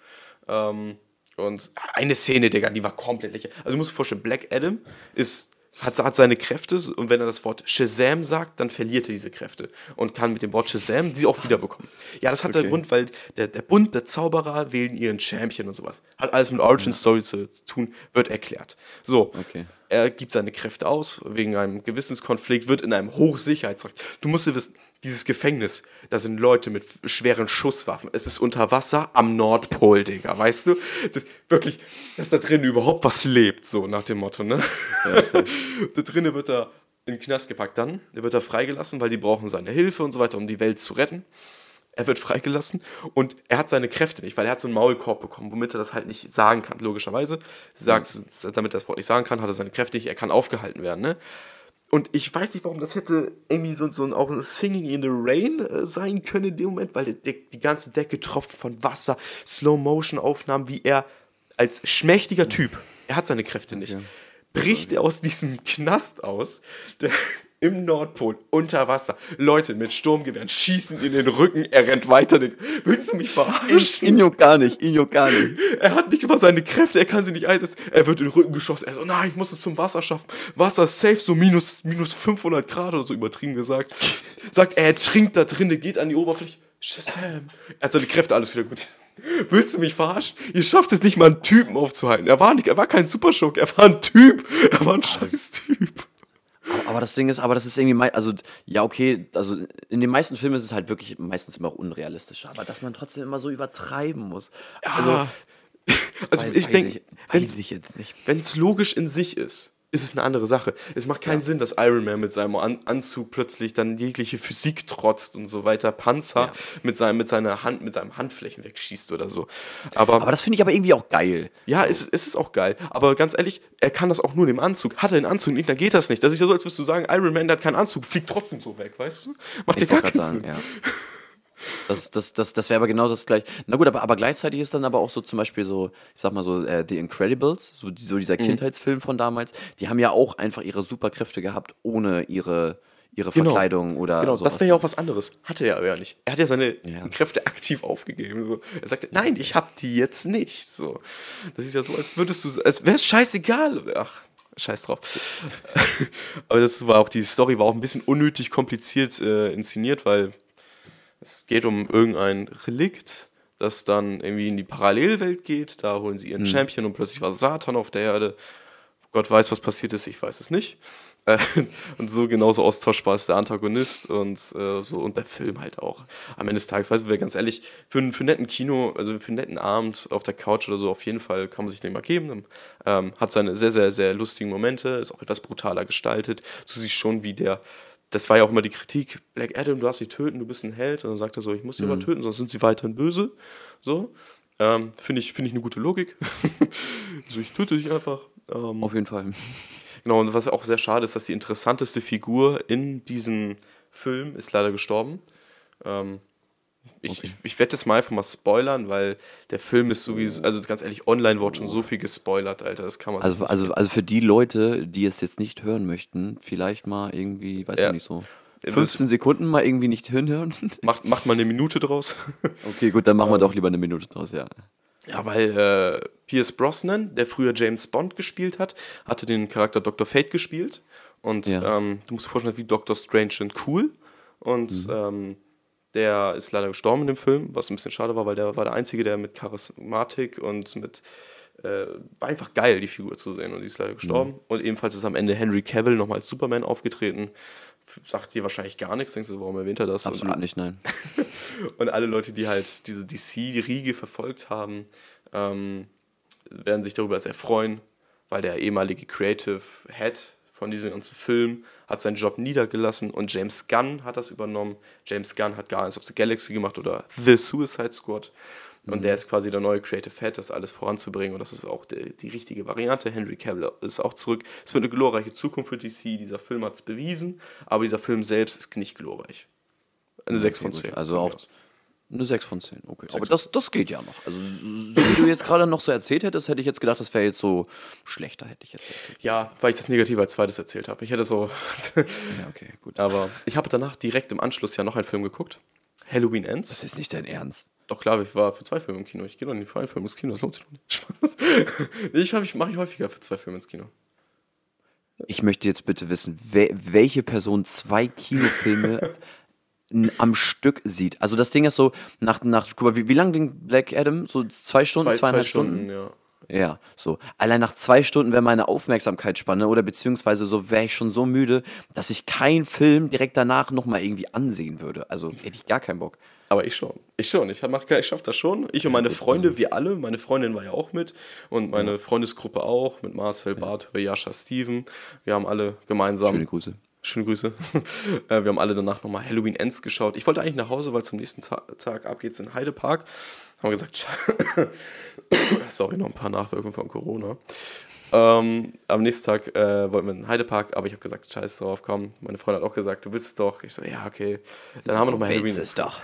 Ähm, und eine Szene, Digga, die war komplett lächerlich. Also du musst dir vorstellen, Black Adam ist hat, hat seine Kräfte und wenn er das Wort Shazam sagt, dann verliert er diese Kräfte und kann mit dem Wort Shazam sie auch wiederbekommen. Ja, das hat okay. der Grund, weil der, der Bund der Zauberer wählen ihren Champion und sowas. Hat alles mit Origin Story zu tun, wird erklärt. So. Okay. Er gibt seine Kräfte aus wegen einem Gewissenskonflikt, wird in einem Hochsicherheitsrecht. Du musst dir wissen, dieses Gefängnis, da sind Leute mit schweren Schusswaffen. Es ist unter Wasser am Nordpol, Digga, weißt du? Das, wirklich, dass da drin überhaupt was lebt, so nach dem Motto, ne? Ja, da drinnen wird er in den Knast gepackt dann. Wird er freigelassen, weil die brauchen seine Hilfe und so weiter, um die Welt zu retten. Er wird freigelassen und er hat seine Kräfte nicht, weil er hat so einen Maulkorb bekommen, womit er das halt nicht sagen kann, logischerweise. Sagt, damit er das Wort nicht sagen kann, hat er seine Kräfte nicht, er kann aufgehalten werden, ne? Und ich weiß nicht, warum das hätte irgendwie so, so auch ein Singing in the Rain äh, sein können in dem Moment, weil die, die ganze Decke tropft von Wasser, Slow-Motion-Aufnahmen, wie er als schmächtiger Typ, er hat seine Kräfte nicht, bricht er aus diesem Knast aus, der im Nordpol, unter Wasser. Leute mit Sturmgewehren schießen in den Rücken, er rennt weiter. Willst du mich verarschen? Juckt gar nicht, juckt gar nicht. Er hat nicht mal seine Kräfte, er kann sie nicht einsetzen. Er wird in den Rücken geschossen. Er so, nein, ich muss es zum Wasser schaffen. Wasser safe, so minus, minus 500 Grad oder so übertrieben gesagt. Sagt, er trinkt da drinnen, geht an die Oberfläche. Shazam. Er hat seine Kräfte, alles wieder gut. Willst du mich verarschen? Ihr schafft es nicht mal, einen Typen aufzuhalten. Er war, nicht, er war kein Superschock, er war ein Typ. Er war ein scheiß Typ. Aber, das Ding ist, aber das ist irgendwie, also ja, okay, also in den meisten Filmen ist es halt wirklich meistens immer auch unrealistisch, aber dass man trotzdem immer so übertreiben muss. Ja. Also, also weiß, ich denke, wenn es logisch in sich ist, ist es eine andere Sache. Es macht keinen ja. Sinn, dass Iron Man mit seinem An Anzug plötzlich dann jegliche Physik trotzt und so weiter, Panzer ja. mit, seinem, mit seiner Hand, mit seinem Handflächen wegschießt oder so. Aber, aber das finde ich aber irgendwie auch geil. Ja, es, es ist auch geil. Aber ganz ehrlich, er kann das auch nur in dem Anzug. Hat er den Anzug nicht, dann geht das nicht. Das ist ja so, als würdest du sagen, Iron Man der hat keinen Anzug, fliegt trotzdem so weg, weißt du? Macht dir gar keinen Sinn. Ja. Das, das, das, das wäre aber genau das gleiche. Na gut, aber, aber gleichzeitig ist dann aber auch so zum Beispiel so, ich sag mal so, äh, The Incredibles, so, so dieser mhm. Kindheitsfilm von damals, die haben ja auch einfach ihre Superkräfte gehabt, ohne ihre, ihre genau. Verkleidung oder Genau, sowas. das wäre ja auch was anderes. Hatte er ja nicht. Er hat ja seine ja. Kräfte aktiv aufgegeben. So. Er sagte, nein, ich hab die jetzt nicht. So. Das ist ja so, als würdest du, als wäre es scheißegal. Ach, scheiß drauf. Aber das war auch, die Story war auch ein bisschen unnötig kompliziert äh, inszeniert, weil es geht um irgendein Relikt, das dann irgendwie in die Parallelwelt geht. Da holen sie ihren mhm. Champion und plötzlich war Satan auf der Erde. Gott weiß, was passiert ist, ich weiß es nicht. Und so genauso austauschbar ist der Antagonist und äh, so und der Film halt auch. Am Ende des Tages, weißt du, ganz ehrlich, für, einen, für einen netten Kino, also für einen netten Abend auf der Couch oder so, auf jeden Fall kann man sich den mal geben. Ähm, hat seine sehr, sehr, sehr lustigen Momente, ist auch etwas brutaler gestaltet. Du siehst schon, wie der das war ja auch immer die Kritik, Black Adam, du darfst sie töten, du bist ein Held. Und dann sagt er so, ich muss sie mhm. aber töten, sonst sind sie weiterhin böse. So. Ähm, Finde ich, find ich eine gute Logik. also ich töte dich einfach. Ähm, Auf jeden Fall. Genau, und was auch sehr schade ist, dass die interessanteste Figur in diesem Film ist leider gestorben. Ähm, ich, okay. ich, ich werde das mal einfach mal spoilern, weil der Film ist sowieso, also ganz ehrlich, online wurde schon so viel gespoilert, Alter, das kann man Also, also, also für die Leute, die es jetzt nicht hören möchten, vielleicht mal irgendwie, weiß ja. ich nicht so. 15 Sekunden mal irgendwie nicht hinhören. Macht, macht mal eine Minute draus. Okay, gut, dann machen wir doch lieber eine Minute draus, ja. Ja, weil äh, Pierce Brosnan, der früher James Bond gespielt hat, hatte den Charakter Dr. Fate gespielt. Und ja. ähm, du musst dir vorstellen, wie Dr. Strange und cool. Und mhm. ähm, der ist leider gestorben in dem Film, was ein bisschen schade war, weil der war der Einzige, der mit Charismatik und mit. Äh, war einfach geil, die Figur zu sehen und die ist leider gestorben. Mhm. Und ebenfalls ist am Ende Henry Cavill nochmal als Superman aufgetreten. Sagt dir wahrscheinlich gar nichts, denkst du, warum erwähnt er das? Absolut und, nicht, nein. und alle Leute, die halt diese DC-Riege verfolgt haben, ähm, werden sich darüber sehr freuen, weil der ehemalige Creative Head von diesem ganzen Film hat seinen Job niedergelassen und James Gunn hat das übernommen. James Gunn hat Guardians of the Galaxy gemacht oder The Suicide Squad. Und mhm. der ist quasi der neue Creative Head, das alles voranzubringen. Und das ist auch die, die richtige Variante. Henry Cavill ist auch zurück. Es wird eine glorreiche Zukunft für DC. Dieser Film hat es bewiesen. Aber dieser Film selbst ist nicht glorreich. Eine okay, 6 von 10. Also auch, eine 6 von 10, okay. Aber das, das geht ja noch. Also, so wie du jetzt gerade noch so erzählt hättest, hätte ich jetzt gedacht, das wäre jetzt so schlechter, hätte ich jetzt erzählt. Ja, weil ich das Negative als zweites erzählt habe. Ich hätte so. ja, okay, gut. Aber ich habe danach direkt im Anschluss ja noch einen Film geguckt. Halloween Ends. Das ist nicht dein Ernst. Doch klar, ich war für zwei Filme im Kino. Ich gehe doch nicht für einen Film ins Kino, das lohnt sich doch nicht. Spaß. nee, ich, ich mache ich häufiger für zwei Filme ins Kino. Ich möchte jetzt bitte wissen, wel welche Person zwei Kinofilme am Stück sieht. Also das Ding ist so, nach, nach guck mal, wie, wie lang ging Black Adam? So zwei Stunden, zwei, zweieinhalb zwei Stunden? Stunden? Ja. Ja, so. Allein nach zwei Stunden wäre meine Aufmerksamkeitsspanne oder beziehungsweise so wäre ich schon so müde, dass ich keinen Film direkt danach nochmal irgendwie ansehen würde. Also hätte ich gar keinen Bock. Aber ich schon. Ich schon. Ich, ich schaffe das schon. Ich und meine Freunde, wir alle. Meine Freundin war ja auch mit. Und meine Freundesgruppe auch. Mit Marcel, Bart, Jascha, Steven. Wir haben alle gemeinsam. Schöne Grüße. Schöne Grüße. Äh, wir haben alle danach nochmal Halloween Ends geschaut. Ich wollte eigentlich nach Hause, weil zum nächsten Tag ab geht's in Heidepark. Haben wir gesagt, sorry, noch ein paar Nachwirkungen von Corona. Ähm, am nächsten Tag äh, wollten wir in den Heidepark, aber ich habe gesagt, scheiß drauf, komm. Meine Freundin hat auch gesagt, du willst es doch. Ich so, ja, okay. Dann haben wir nochmal Halloween. Du willst es doch.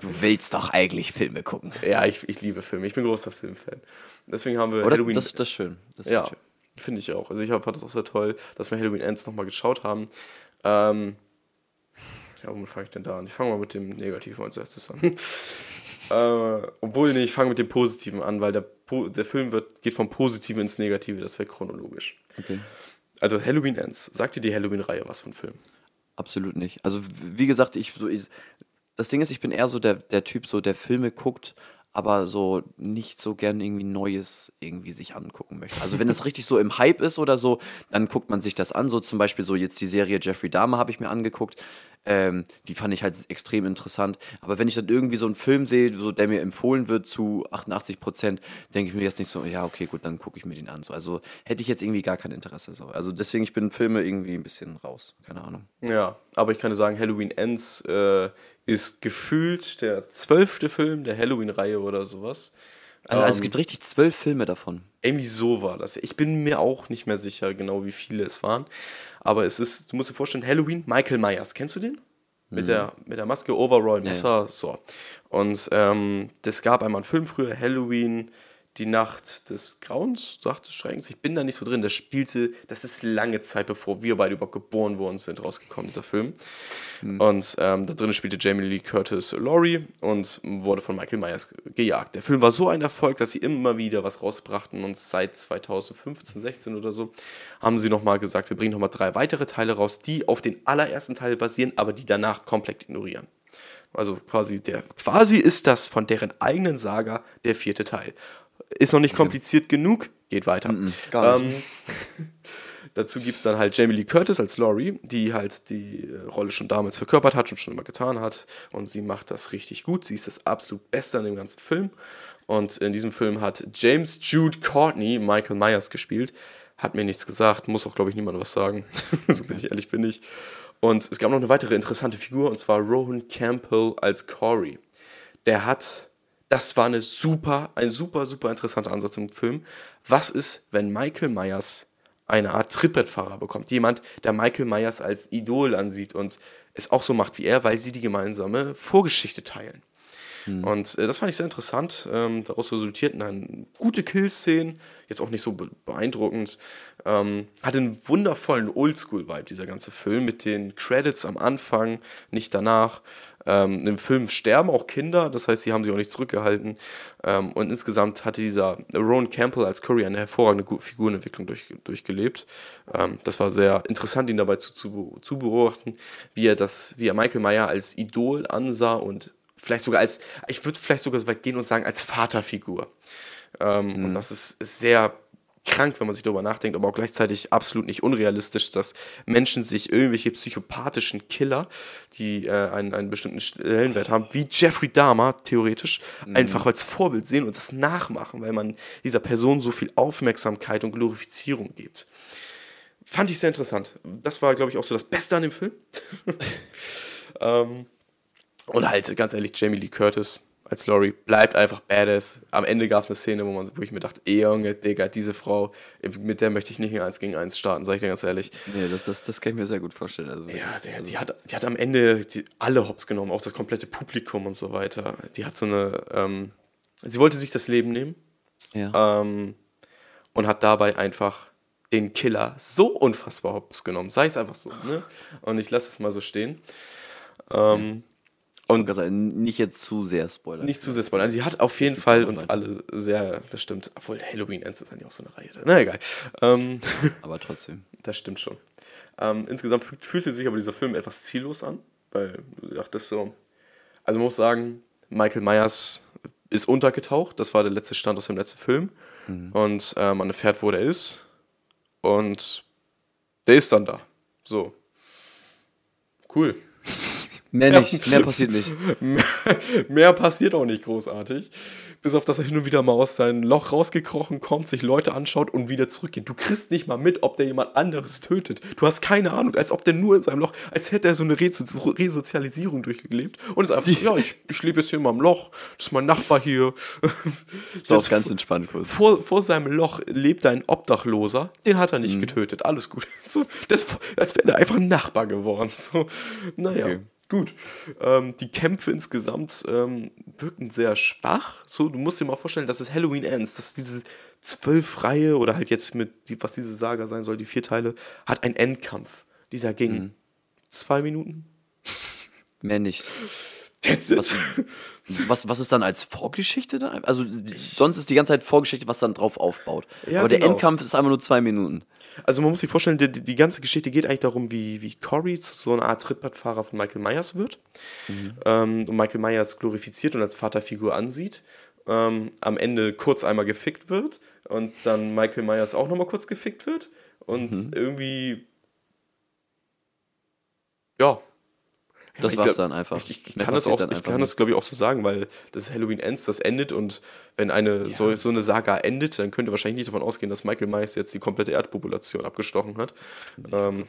Du willst doch eigentlich Filme gucken. Ja, ich, ich liebe Filme. Ich bin großer Filmfan. Deswegen haben wir Oder Halloween. Das, das ist schön. Das ja, finde ich auch. Also ich fand das auch sehr toll, dass wir Halloween Ends nochmal geschaut haben. Ähm, ja, womit fange ich denn da an? Ich fange mal mit dem Negativen als erstes an. äh, obwohl, nee, ich fange mit dem Positiven an, weil der, der Film wird, geht vom Positiven ins Negative, das wäre chronologisch. Okay. Also Halloween Ends. Sagt dir die Halloween-Reihe was von Film? Absolut nicht. Also wie gesagt, ich so, ich, das Ding ist, ich bin eher so der, der Typ, so der Filme guckt, aber so nicht so gern irgendwie Neues irgendwie sich angucken möchte. Also wenn es richtig so im Hype ist oder so, dann guckt man sich das an. So zum Beispiel so jetzt die Serie Jeffrey Dahmer habe ich mir angeguckt. Ähm, die fand ich halt extrem interessant. Aber wenn ich dann irgendwie so einen Film sehe, so, der mir empfohlen wird zu 88 Prozent, denke ich mir jetzt nicht so, ja, okay, gut, dann gucke ich mir den an. So, also hätte ich jetzt irgendwie gar kein Interesse. So. Also deswegen, ich bin Filme irgendwie ein bisschen raus. Keine Ahnung. Ja, aber ich kann dir sagen, Halloween Ends äh, ist gefühlt der zwölfte Film der Halloween-Reihe oder sowas. Also, also, es ähm, gibt richtig zwölf Filme davon. Irgendwie so war das. Ich bin mir auch nicht mehr sicher, genau wie viele es waren. Aber es ist, du musst dir vorstellen, Halloween, Michael Myers, kennst du den? Mit, mhm. der, mit der Maske, Overall, Messer, ja. so. Und ähm, das gab einmal einen Film früher, Halloween, die Nacht des Grauens, sagt des Schreckens. Ich bin da nicht so drin. Das spielte, das ist lange Zeit, bevor wir beide überhaupt geboren worden sind, rausgekommen, dieser Film. Mhm. Und ähm, da drin spielte Jamie Lee Curtis Laurie und wurde von Michael Myers gejagt. Der Film war so ein Erfolg, dass sie immer wieder was rausbrachten und seit 2015, 16 oder so haben sie nochmal gesagt, wir bringen nochmal drei weitere Teile raus, die auf den allerersten Teil basieren, aber die danach komplett ignorieren. Also quasi der, quasi ist das von deren eigenen Saga der vierte Teil. Ist noch nicht kompliziert genug, geht weiter. Mm -mm, gar nicht. Ähm, dazu gibt es dann halt Jamie Lee Curtis als Laurie, die halt die äh, Rolle schon damals verkörpert hat und schon immer getan hat. Und sie macht das richtig gut. Sie ist das absolut Beste an dem ganzen Film. Und in diesem Film hat James Jude Courtney Michael Myers gespielt. Hat mir nichts gesagt, muss auch, glaube ich, niemand was sagen. so bin ich ehrlich, bin ich. Und es gab noch eine weitere interessante Figur, und zwar Rohan Campbell als Corey. Der hat das war eine super, ein super, super interessanter Ansatz im Film. Was ist, wenn Michael Myers eine Art Trittbrettfahrer bekommt? Jemand, der Michael Myers als Idol ansieht und es auch so macht wie er, weil sie die gemeinsame Vorgeschichte teilen. Mhm. Und äh, das fand ich sehr interessant. Ähm, daraus resultierten dann gute Killszenen, jetzt auch nicht so beeindruckend. Ähm, hatte einen wundervollen Oldschool-Vibe, dieser ganze Film, mit den Credits am Anfang, nicht danach. Ähm, Im Film sterben auch Kinder, das heißt, sie haben sich auch nicht zurückgehalten. Ähm, und insgesamt hatte dieser Rowan Campbell als Curry eine hervorragende Figurenentwicklung durch, durchgelebt. Ähm, das war sehr interessant, ihn dabei zu, zu, zu beobachten, wie er, das, wie er Michael Meyer als Idol ansah und vielleicht sogar als, ich würde vielleicht sogar so weit gehen und sagen, als Vaterfigur. Ähm, mhm. Und das ist, ist sehr krank, wenn man sich darüber nachdenkt, aber auch gleichzeitig absolut nicht unrealistisch, dass Menschen sich irgendwelche psychopathischen Killer, die äh, einen, einen bestimmten Stellenwert haben, wie Jeffrey Dahmer theoretisch, mhm. einfach als Vorbild sehen und das nachmachen, weil man dieser Person so viel Aufmerksamkeit und Glorifizierung gibt. Fand ich sehr interessant. Das war, glaube ich, auch so das Beste an dem Film. ähm, und halt, ganz ehrlich, Jamie Lee Curtis als Laurie bleibt einfach badass. Am Ende gab es eine Szene, wo, man, wo ich mir dachte, ey Junge, Digga, diese Frau, mit der möchte ich nicht in 1 gegen 1 starten, sag ich dir ganz ehrlich. Nee, das, das, das kann ich mir sehr gut vorstellen. Also, ja, die, also. die, hat, die hat am Ende die, alle Hops genommen, auch das komplette Publikum und so weiter. Die hat so eine, ähm, sie wollte sich das Leben nehmen ja. ähm, und hat dabei einfach den Killer so unfassbar hops genommen. Sei es einfach so, ne? Und ich lasse es mal so stehen. Ähm, Und nicht jetzt zu sehr spoilern. Nicht zu sehr spoilern. Also sie hat auf jeden Fall uns alle sehr, das stimmt, obwohl Halloween Ends ist eigentlich auch so eine Reihe. Na egal. Ähm, aber trotzdem. Das stimmt schon. Ähm, insgesamt fühlte sich aber dieser Film etwas ziellos an, weil du dachtest so, also man muss sagen, Michael Myers ist untergetaucht, das war der letzte Stand aus dem letzten Film. Mhm. Und äh, man erfährt, wo der ist. Und der ist dann da. So. Cool. Mehr nicht, mehr passiert nicht. mehr, passiert auch nicht großartig. Bis auf, dass er hin und wieder mal aus seinem Loch rausgekrochen kommt, sich Leute anschaut und wieder zurückgeht. Du kriegst nicht mal mit, ob der jemand anderes tötet. Du hast keine Ahnung, als ob der nur in seinem Loch, als hätte er so eine Reso Resozialisierung durchgelebt. Und ist einfach, Die, ja, ich, ich lebe jetzt hier in meinem Loch, das ist mein Nachbar hier. Das ist auch ganz entspannt kurz. Vor, vor seinem Loch lebt ein Obdachloser, den hat er nicht mhm. getötet, alles gut. So, das, als wäre er einfach ein Nachbar geworden. So, naja. Okay. Gut. Ähm, die Kämpfe insgesamt ähm, wirken sehr schwach. So, du musst dir mal vorstellen, dass es Halloween Ends, dass diese zwölf Reihe oder halt jetzt mit, die, was diese Saga sein soll, die vier Teile, hat einen Endkampf. Dieser ging mhm. zwei Minuten. Mehr nicht. Was, was, was, ist dann als Vorgeschichte da? Also sonst ist die ganze Zeit Vorgeschichte, was dann drauf aufbaut. Ja, Aber der genau. Endkampf ist einfach nur zwei Minuten. Also man muss sich vorstellen, die, die ganze Geschichte geht eigentlich darum, wie, wie Cory so eine Art Trittbrettfahrer von Michael Myers wird. Mhm. Ähm, und Michael Myers glorifiziert und als Vaterfigur ansieht. Ähm, am Ende kurz einmal gefickt wird und dann Michael Myers auch nochmal kurz gefickt wird. Und mhm. irgendwie ja, das war's dann einfach. Ich, ich kann das, auch, ich kann das, glaube ich, auch so sagen, weil das Halloween Ends, das endet und wenn eine ja. so, so eine Saga endet, dann könnt ihr wahrscheinlich nicht davon ausgehen, dass Michael Myers jetzt die komplette Erdpopulation abgestochen hat. Ähm,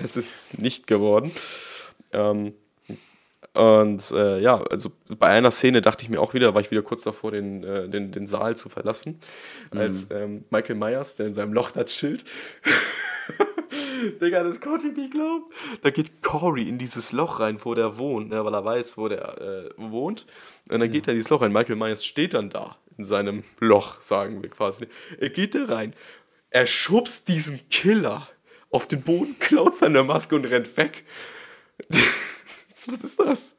das ist nicht geworden. Ähm, und äh, ja, also bei einer Szene dachte ich mir auch wieder, war ich wieder kurz davor, den, äh, den, den Saal zu verlassen, mhm. als ähm, Michael Myers, der in seinem Loch da chillt, Digga, das konnte ich nicht glauben. Da geht Cory in dieses Loch rein, wo der wohnt, ne, weil er weiß, wo der äh, wohnt. Und dann geht er in dieses Loch rein. Michael Myers steht dann da in seinem Loch, sagen wir quasi. Er geht da rein. Er schubst diesen Killer auf den Boden, klaut seine Maske und rennt weg. Was ist das?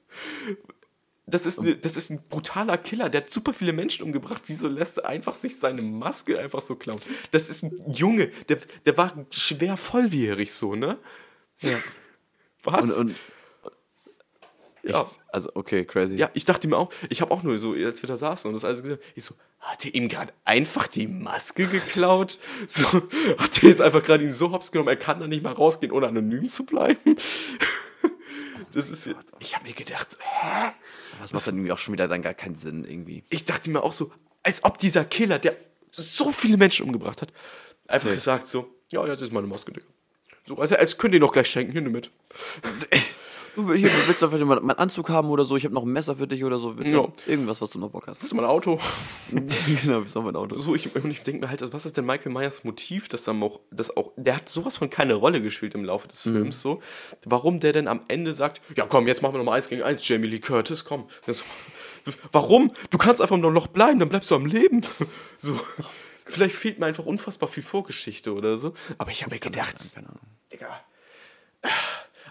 Das ist, eine, das ist ein brutaler Killer, der hat super viele Menschen umgebracht. Wieso lässt er einfach sich seine Maske einfach so klauen? Das ist ein Junge, der, der war schwer vollwierig so, ne? Ja. Was? Und, und ja. Ich, also, okay, crazy. Ja, ich dachte mir auch, ich habe auch nur so, als wir da saßen und das alles gesehen, ich so, hat er ihm gerade einfach die Maske geklaut? So, hat er jetzt einfach gerade ihn so hops genommen, er kann da nicht mal rausgehen, ohne anonym zu bleiben? Das ist, ich habe mir gedacht, hä? Das macht dann irgendwie auch schon wieder dann gar keinen Sinn irgendwie. Ich dachte mir auch so, als ob dieser Killer, der so viele Menschen umgebracht hat, einfach Safe. gesagt so, ja, ja, das ist meine Maske, Digga. So, als, als könnt ihr noch gleich schenken, hier nimm mit. Du, hier, willst du vielleicht mal meinen Anzug haben oder so? Ich habe noch ein Messer für dich oder so. Ja. Irgendwas, was du noch Bock hast. Hast du mein Auto? genau, ich noch mein Auto. So, ich, ich denke mir halt, was ist denn Michael Myers Motiv, dass dann auch, das auch, der hat sowas von keine Rolle gespielt im Laufe des mhm. Films, so. Warum der denn am Ende sagt, ja komm, jetzt machen wir nochmal eins gegen eins, Jamie Lee Curtis, komm. Das, warum? Du kannst einfach im Loch bleiben, dann bleibst du am Leben. So. Vielleicht fehlt mir einfach unfassbar viel Vorgeschichte oder so. Aber ich habe mir gedacht, Digga.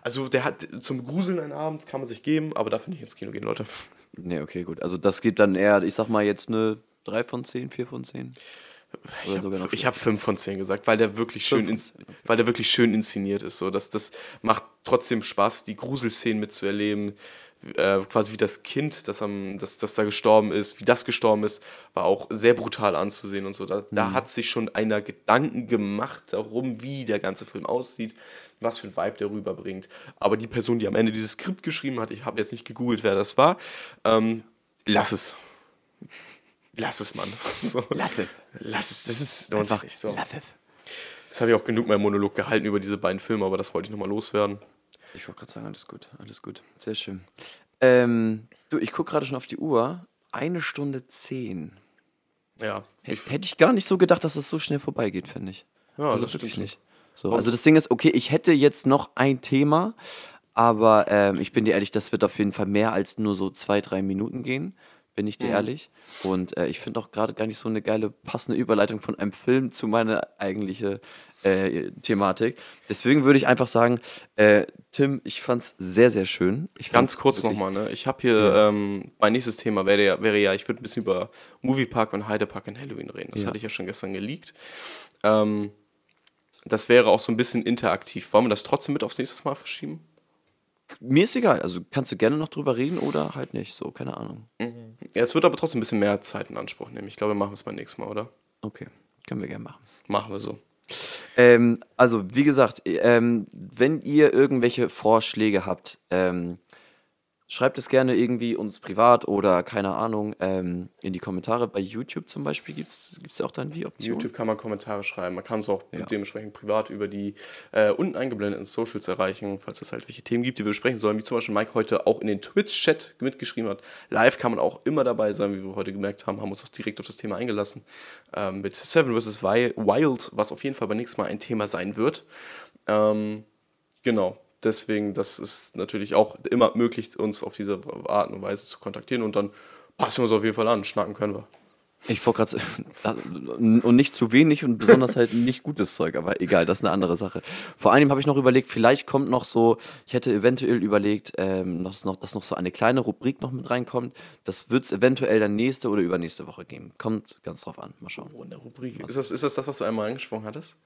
Also der hat zum Gruseln einen Abend, kann man sich geben, aber dafür nicht ins Kino gehen, Leute. Nee, okay, gut. Also das gibt dann eher, ich sag mal jetzt eine 3 von 10, 4 von 10. Ich habe hab 5 von 10 gesagt, weil der wirklich schön, ins, weil der wirklich schön inszeniert ist. So. Das, das macht trotzdem Spaß, die Gruselszenen mitzuerleben. Äh, quasi wie das Kind, das, am, das, das da gestorben ist, wie das gestorben ist, war auch sehr brutal anzusehen und so. Da, mhm. da hat sich schon einer Gedanken gemacht darum, wie der ganze Film aussieht was für ein Vibe der rüberbringt. Aber die Person, die am Ende dieses Skript geschrieben hat, ich habe jetzt nicht gegoogelt, wer das war, ähm, lass es. Lass es, Mann. So. Lass es. Lass es. Das ist einfach nicht so. Lass es. Jetzt habe ich auch genug meinen Monolog gehalten über diese beiden Filme, aber das wollte ich nochmal loswerden. Ich wollte gerade sagen, alles gut, alles gut. Sehr schön. Ähm, du, ich gucke gerade schon auf die Uhr. Eine Stunde zehn. Ja. Hätte ich gar nicht so gedacht, dass das so schnell vorbeigeht, finde ich. Ja, also das wirklich nicht. So, also das Ding ist, okay, ich hätte jetzt noch ein Thema, aber ähm, ich bin dir ehrlich, das wird auf jeden Fall mehr als nur so zwei, drei Minuten gehen. Bin ich dir ehrlich. Und äh, ich finde auch gerade gar nicht so eine geile passende Überleitung von einem Film zu meiner eigentlichen äh, Thematik. Deswegen würde ich einfach sagen, äh, Tim, ich fand es sehr, sehr schön. Ich Ganz kurz nochmal, ne? Ich habe hier, ähm, mein nächstes Thema wäre ja, wäre ja ich würde ein bisschen über Moviepark und Heidepark in Halloween reden. Das Ja. hatte ich ja schon gestern geleakt. Ähm, das wäre auch so ein bisschen interaktiv. Wollen wir das trotzdem mit aufs nächste Mal verschieben? Mir ist egal. Also kannst du gerne noch drüber reden oder halt nicht. So, keine Ahnung. Ja, es wird aber trotzdem ein bisschen mehr Zeit in Anspruch nehmen. Ich glaube, wir machen es beim nächsten Mal, oder? Okay, können wir gerne machen. Machen wir so. Ähm, also, wie gesagt, ähm, wenn ihr irgendwelche Vorschläge habt, ähm, schreibt es gerne irgendwie uns privat oder keine Ahnung ähm, in die Kommentare. Bei YouTube zum Beispiel gibt es ja auch dann die Option. YouTube kann man Kommentare schreiben. Man kann es auch Ja. dementsprechend privat über die äh, unten eingeblendeten Socials erreichen, falls es halt welche Themen gibt, die wir besprechen sollen, wie zum Beispiel Mike heute auch in den Twitch-Chat mitgeschrieben hat. Live kann man auch immer dabei sein, wie wir heute gemerkt haben, haben uns auch direkt auf das Thema eingelassen. Ähm, mit Seven vs. Wi- Wild, was auf jeden Fall beim nächsten Mal ein Thema sein wird. Ähm, genau. Deswegen, das ist natürlich auch immer möglich, uns auf diese Art und Weise zu kontaktieren und dann passen wir uns auf jeden Fall an. Schnacken können wir. Ich wollte gerade und nicht zu wenig und besonders halt nicht gutes Zeug, aber egal, das ist eine andere Sache. Vor allem habe ich noch überlegt, vielleicht kommt noch so, ich hätte eventuell überlegt, ähm, dass, noch, dass noch so eine kleine Rubrik noch mit reinkommt. Das wird es eventuell dann nächste oder übernächste Woche geben. Kommt ganz drauf an. Mal schauen. Oh, in der Rubrik. Ist das, ist das das, was du einmal angesprochen hattest?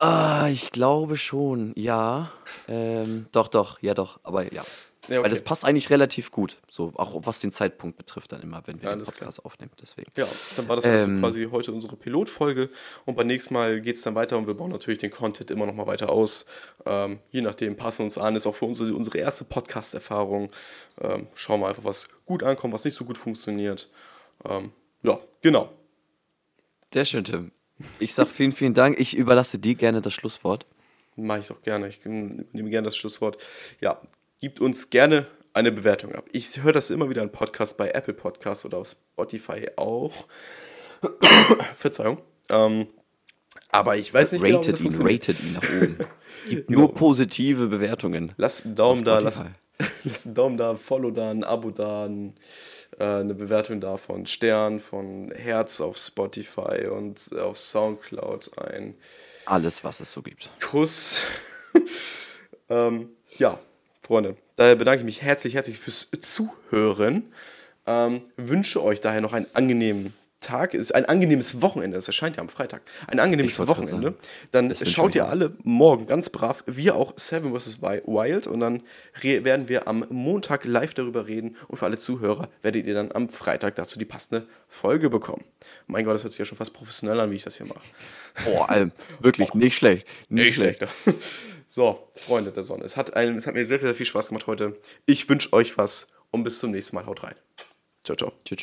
Ah, ich glaube schon, ja. Ähm, doch, doch, ja doch, aber ja. Ja, okay. Weil das passt eigentlich relativ gut, so auch was den Zeitpunkt betrifft dann immer, wenn wir Ja, den alles klar. Podcast aufnehmen. Deswegen. Ja, dann war das also Ähm. quasi heute unsere Pilotfolge und beim nächsten Mal geht es dann weiter und wir bauen natürlich den Content immer noch mal weiter aus. Ähm, je nachdem, passen uns an, ist auch für unsere, unsere erste Podcast-Erfahrung. Ähm, schauen wir einfach, was gut ankommt, was nicht so gut funktioniert. Ähm, ja, genau. Sehr schön, Tim. Ich sag vielen, vielen Dank. Ich überlasse dir gerne das Schlusswort. Mache ich doch gerne. Ich nehme gerne das Schlusswort. Ja, gibt uns gerne eine Bewertung ab. Ich höre das immer wieder in Podcast bei Apple Podcasts oder auf Spotify auch. Verzeihung. Ähm, aber ich weiß nicht genau, wie das Rated ihn, rated ihn nach oben. Gibt nur positive Bewertungen. Lasst einen Daumen da, lasst, lasst einen Daumen da, ein Follow da, ein Abo da, ein, äh, eine Bewertung da von Stern, von Herz auf Spotify und auf Soundcloud ein Alles, was es so gibt. Kuss. ähm, ja, Freunde, daher bedanke ich mich herzlich, herzlich fürs Zuhören. Ähm, wünsche euch daher noch einen angenehmen Tag, ist ein angenehmes Wochenende, es erscheint ja am Freitag. Ein angenehmes Wochenende. Dann schaut ihr alle morgen ganz brav, wir auch Seven vs. Wi- Wild und dann werden wir am Montag live darüber reden und für alle Zuhörer werdet ihr dann am Freitag dazu die passende Folge bekommen. Mein Gott, das hört sich ja schon fast professionell an, wie ich das hier mache. Boah, Alm, wirklich nicht schlecht. Nicht schlecht. So, Freunde der Sonne. Es hat, einem, es hat mir sehr, sehr viel Spaß gemacht heute. Ich wünsche euch was und bis zum nächsten Mal. Haut rein. Ciao, ciao. Tschüss.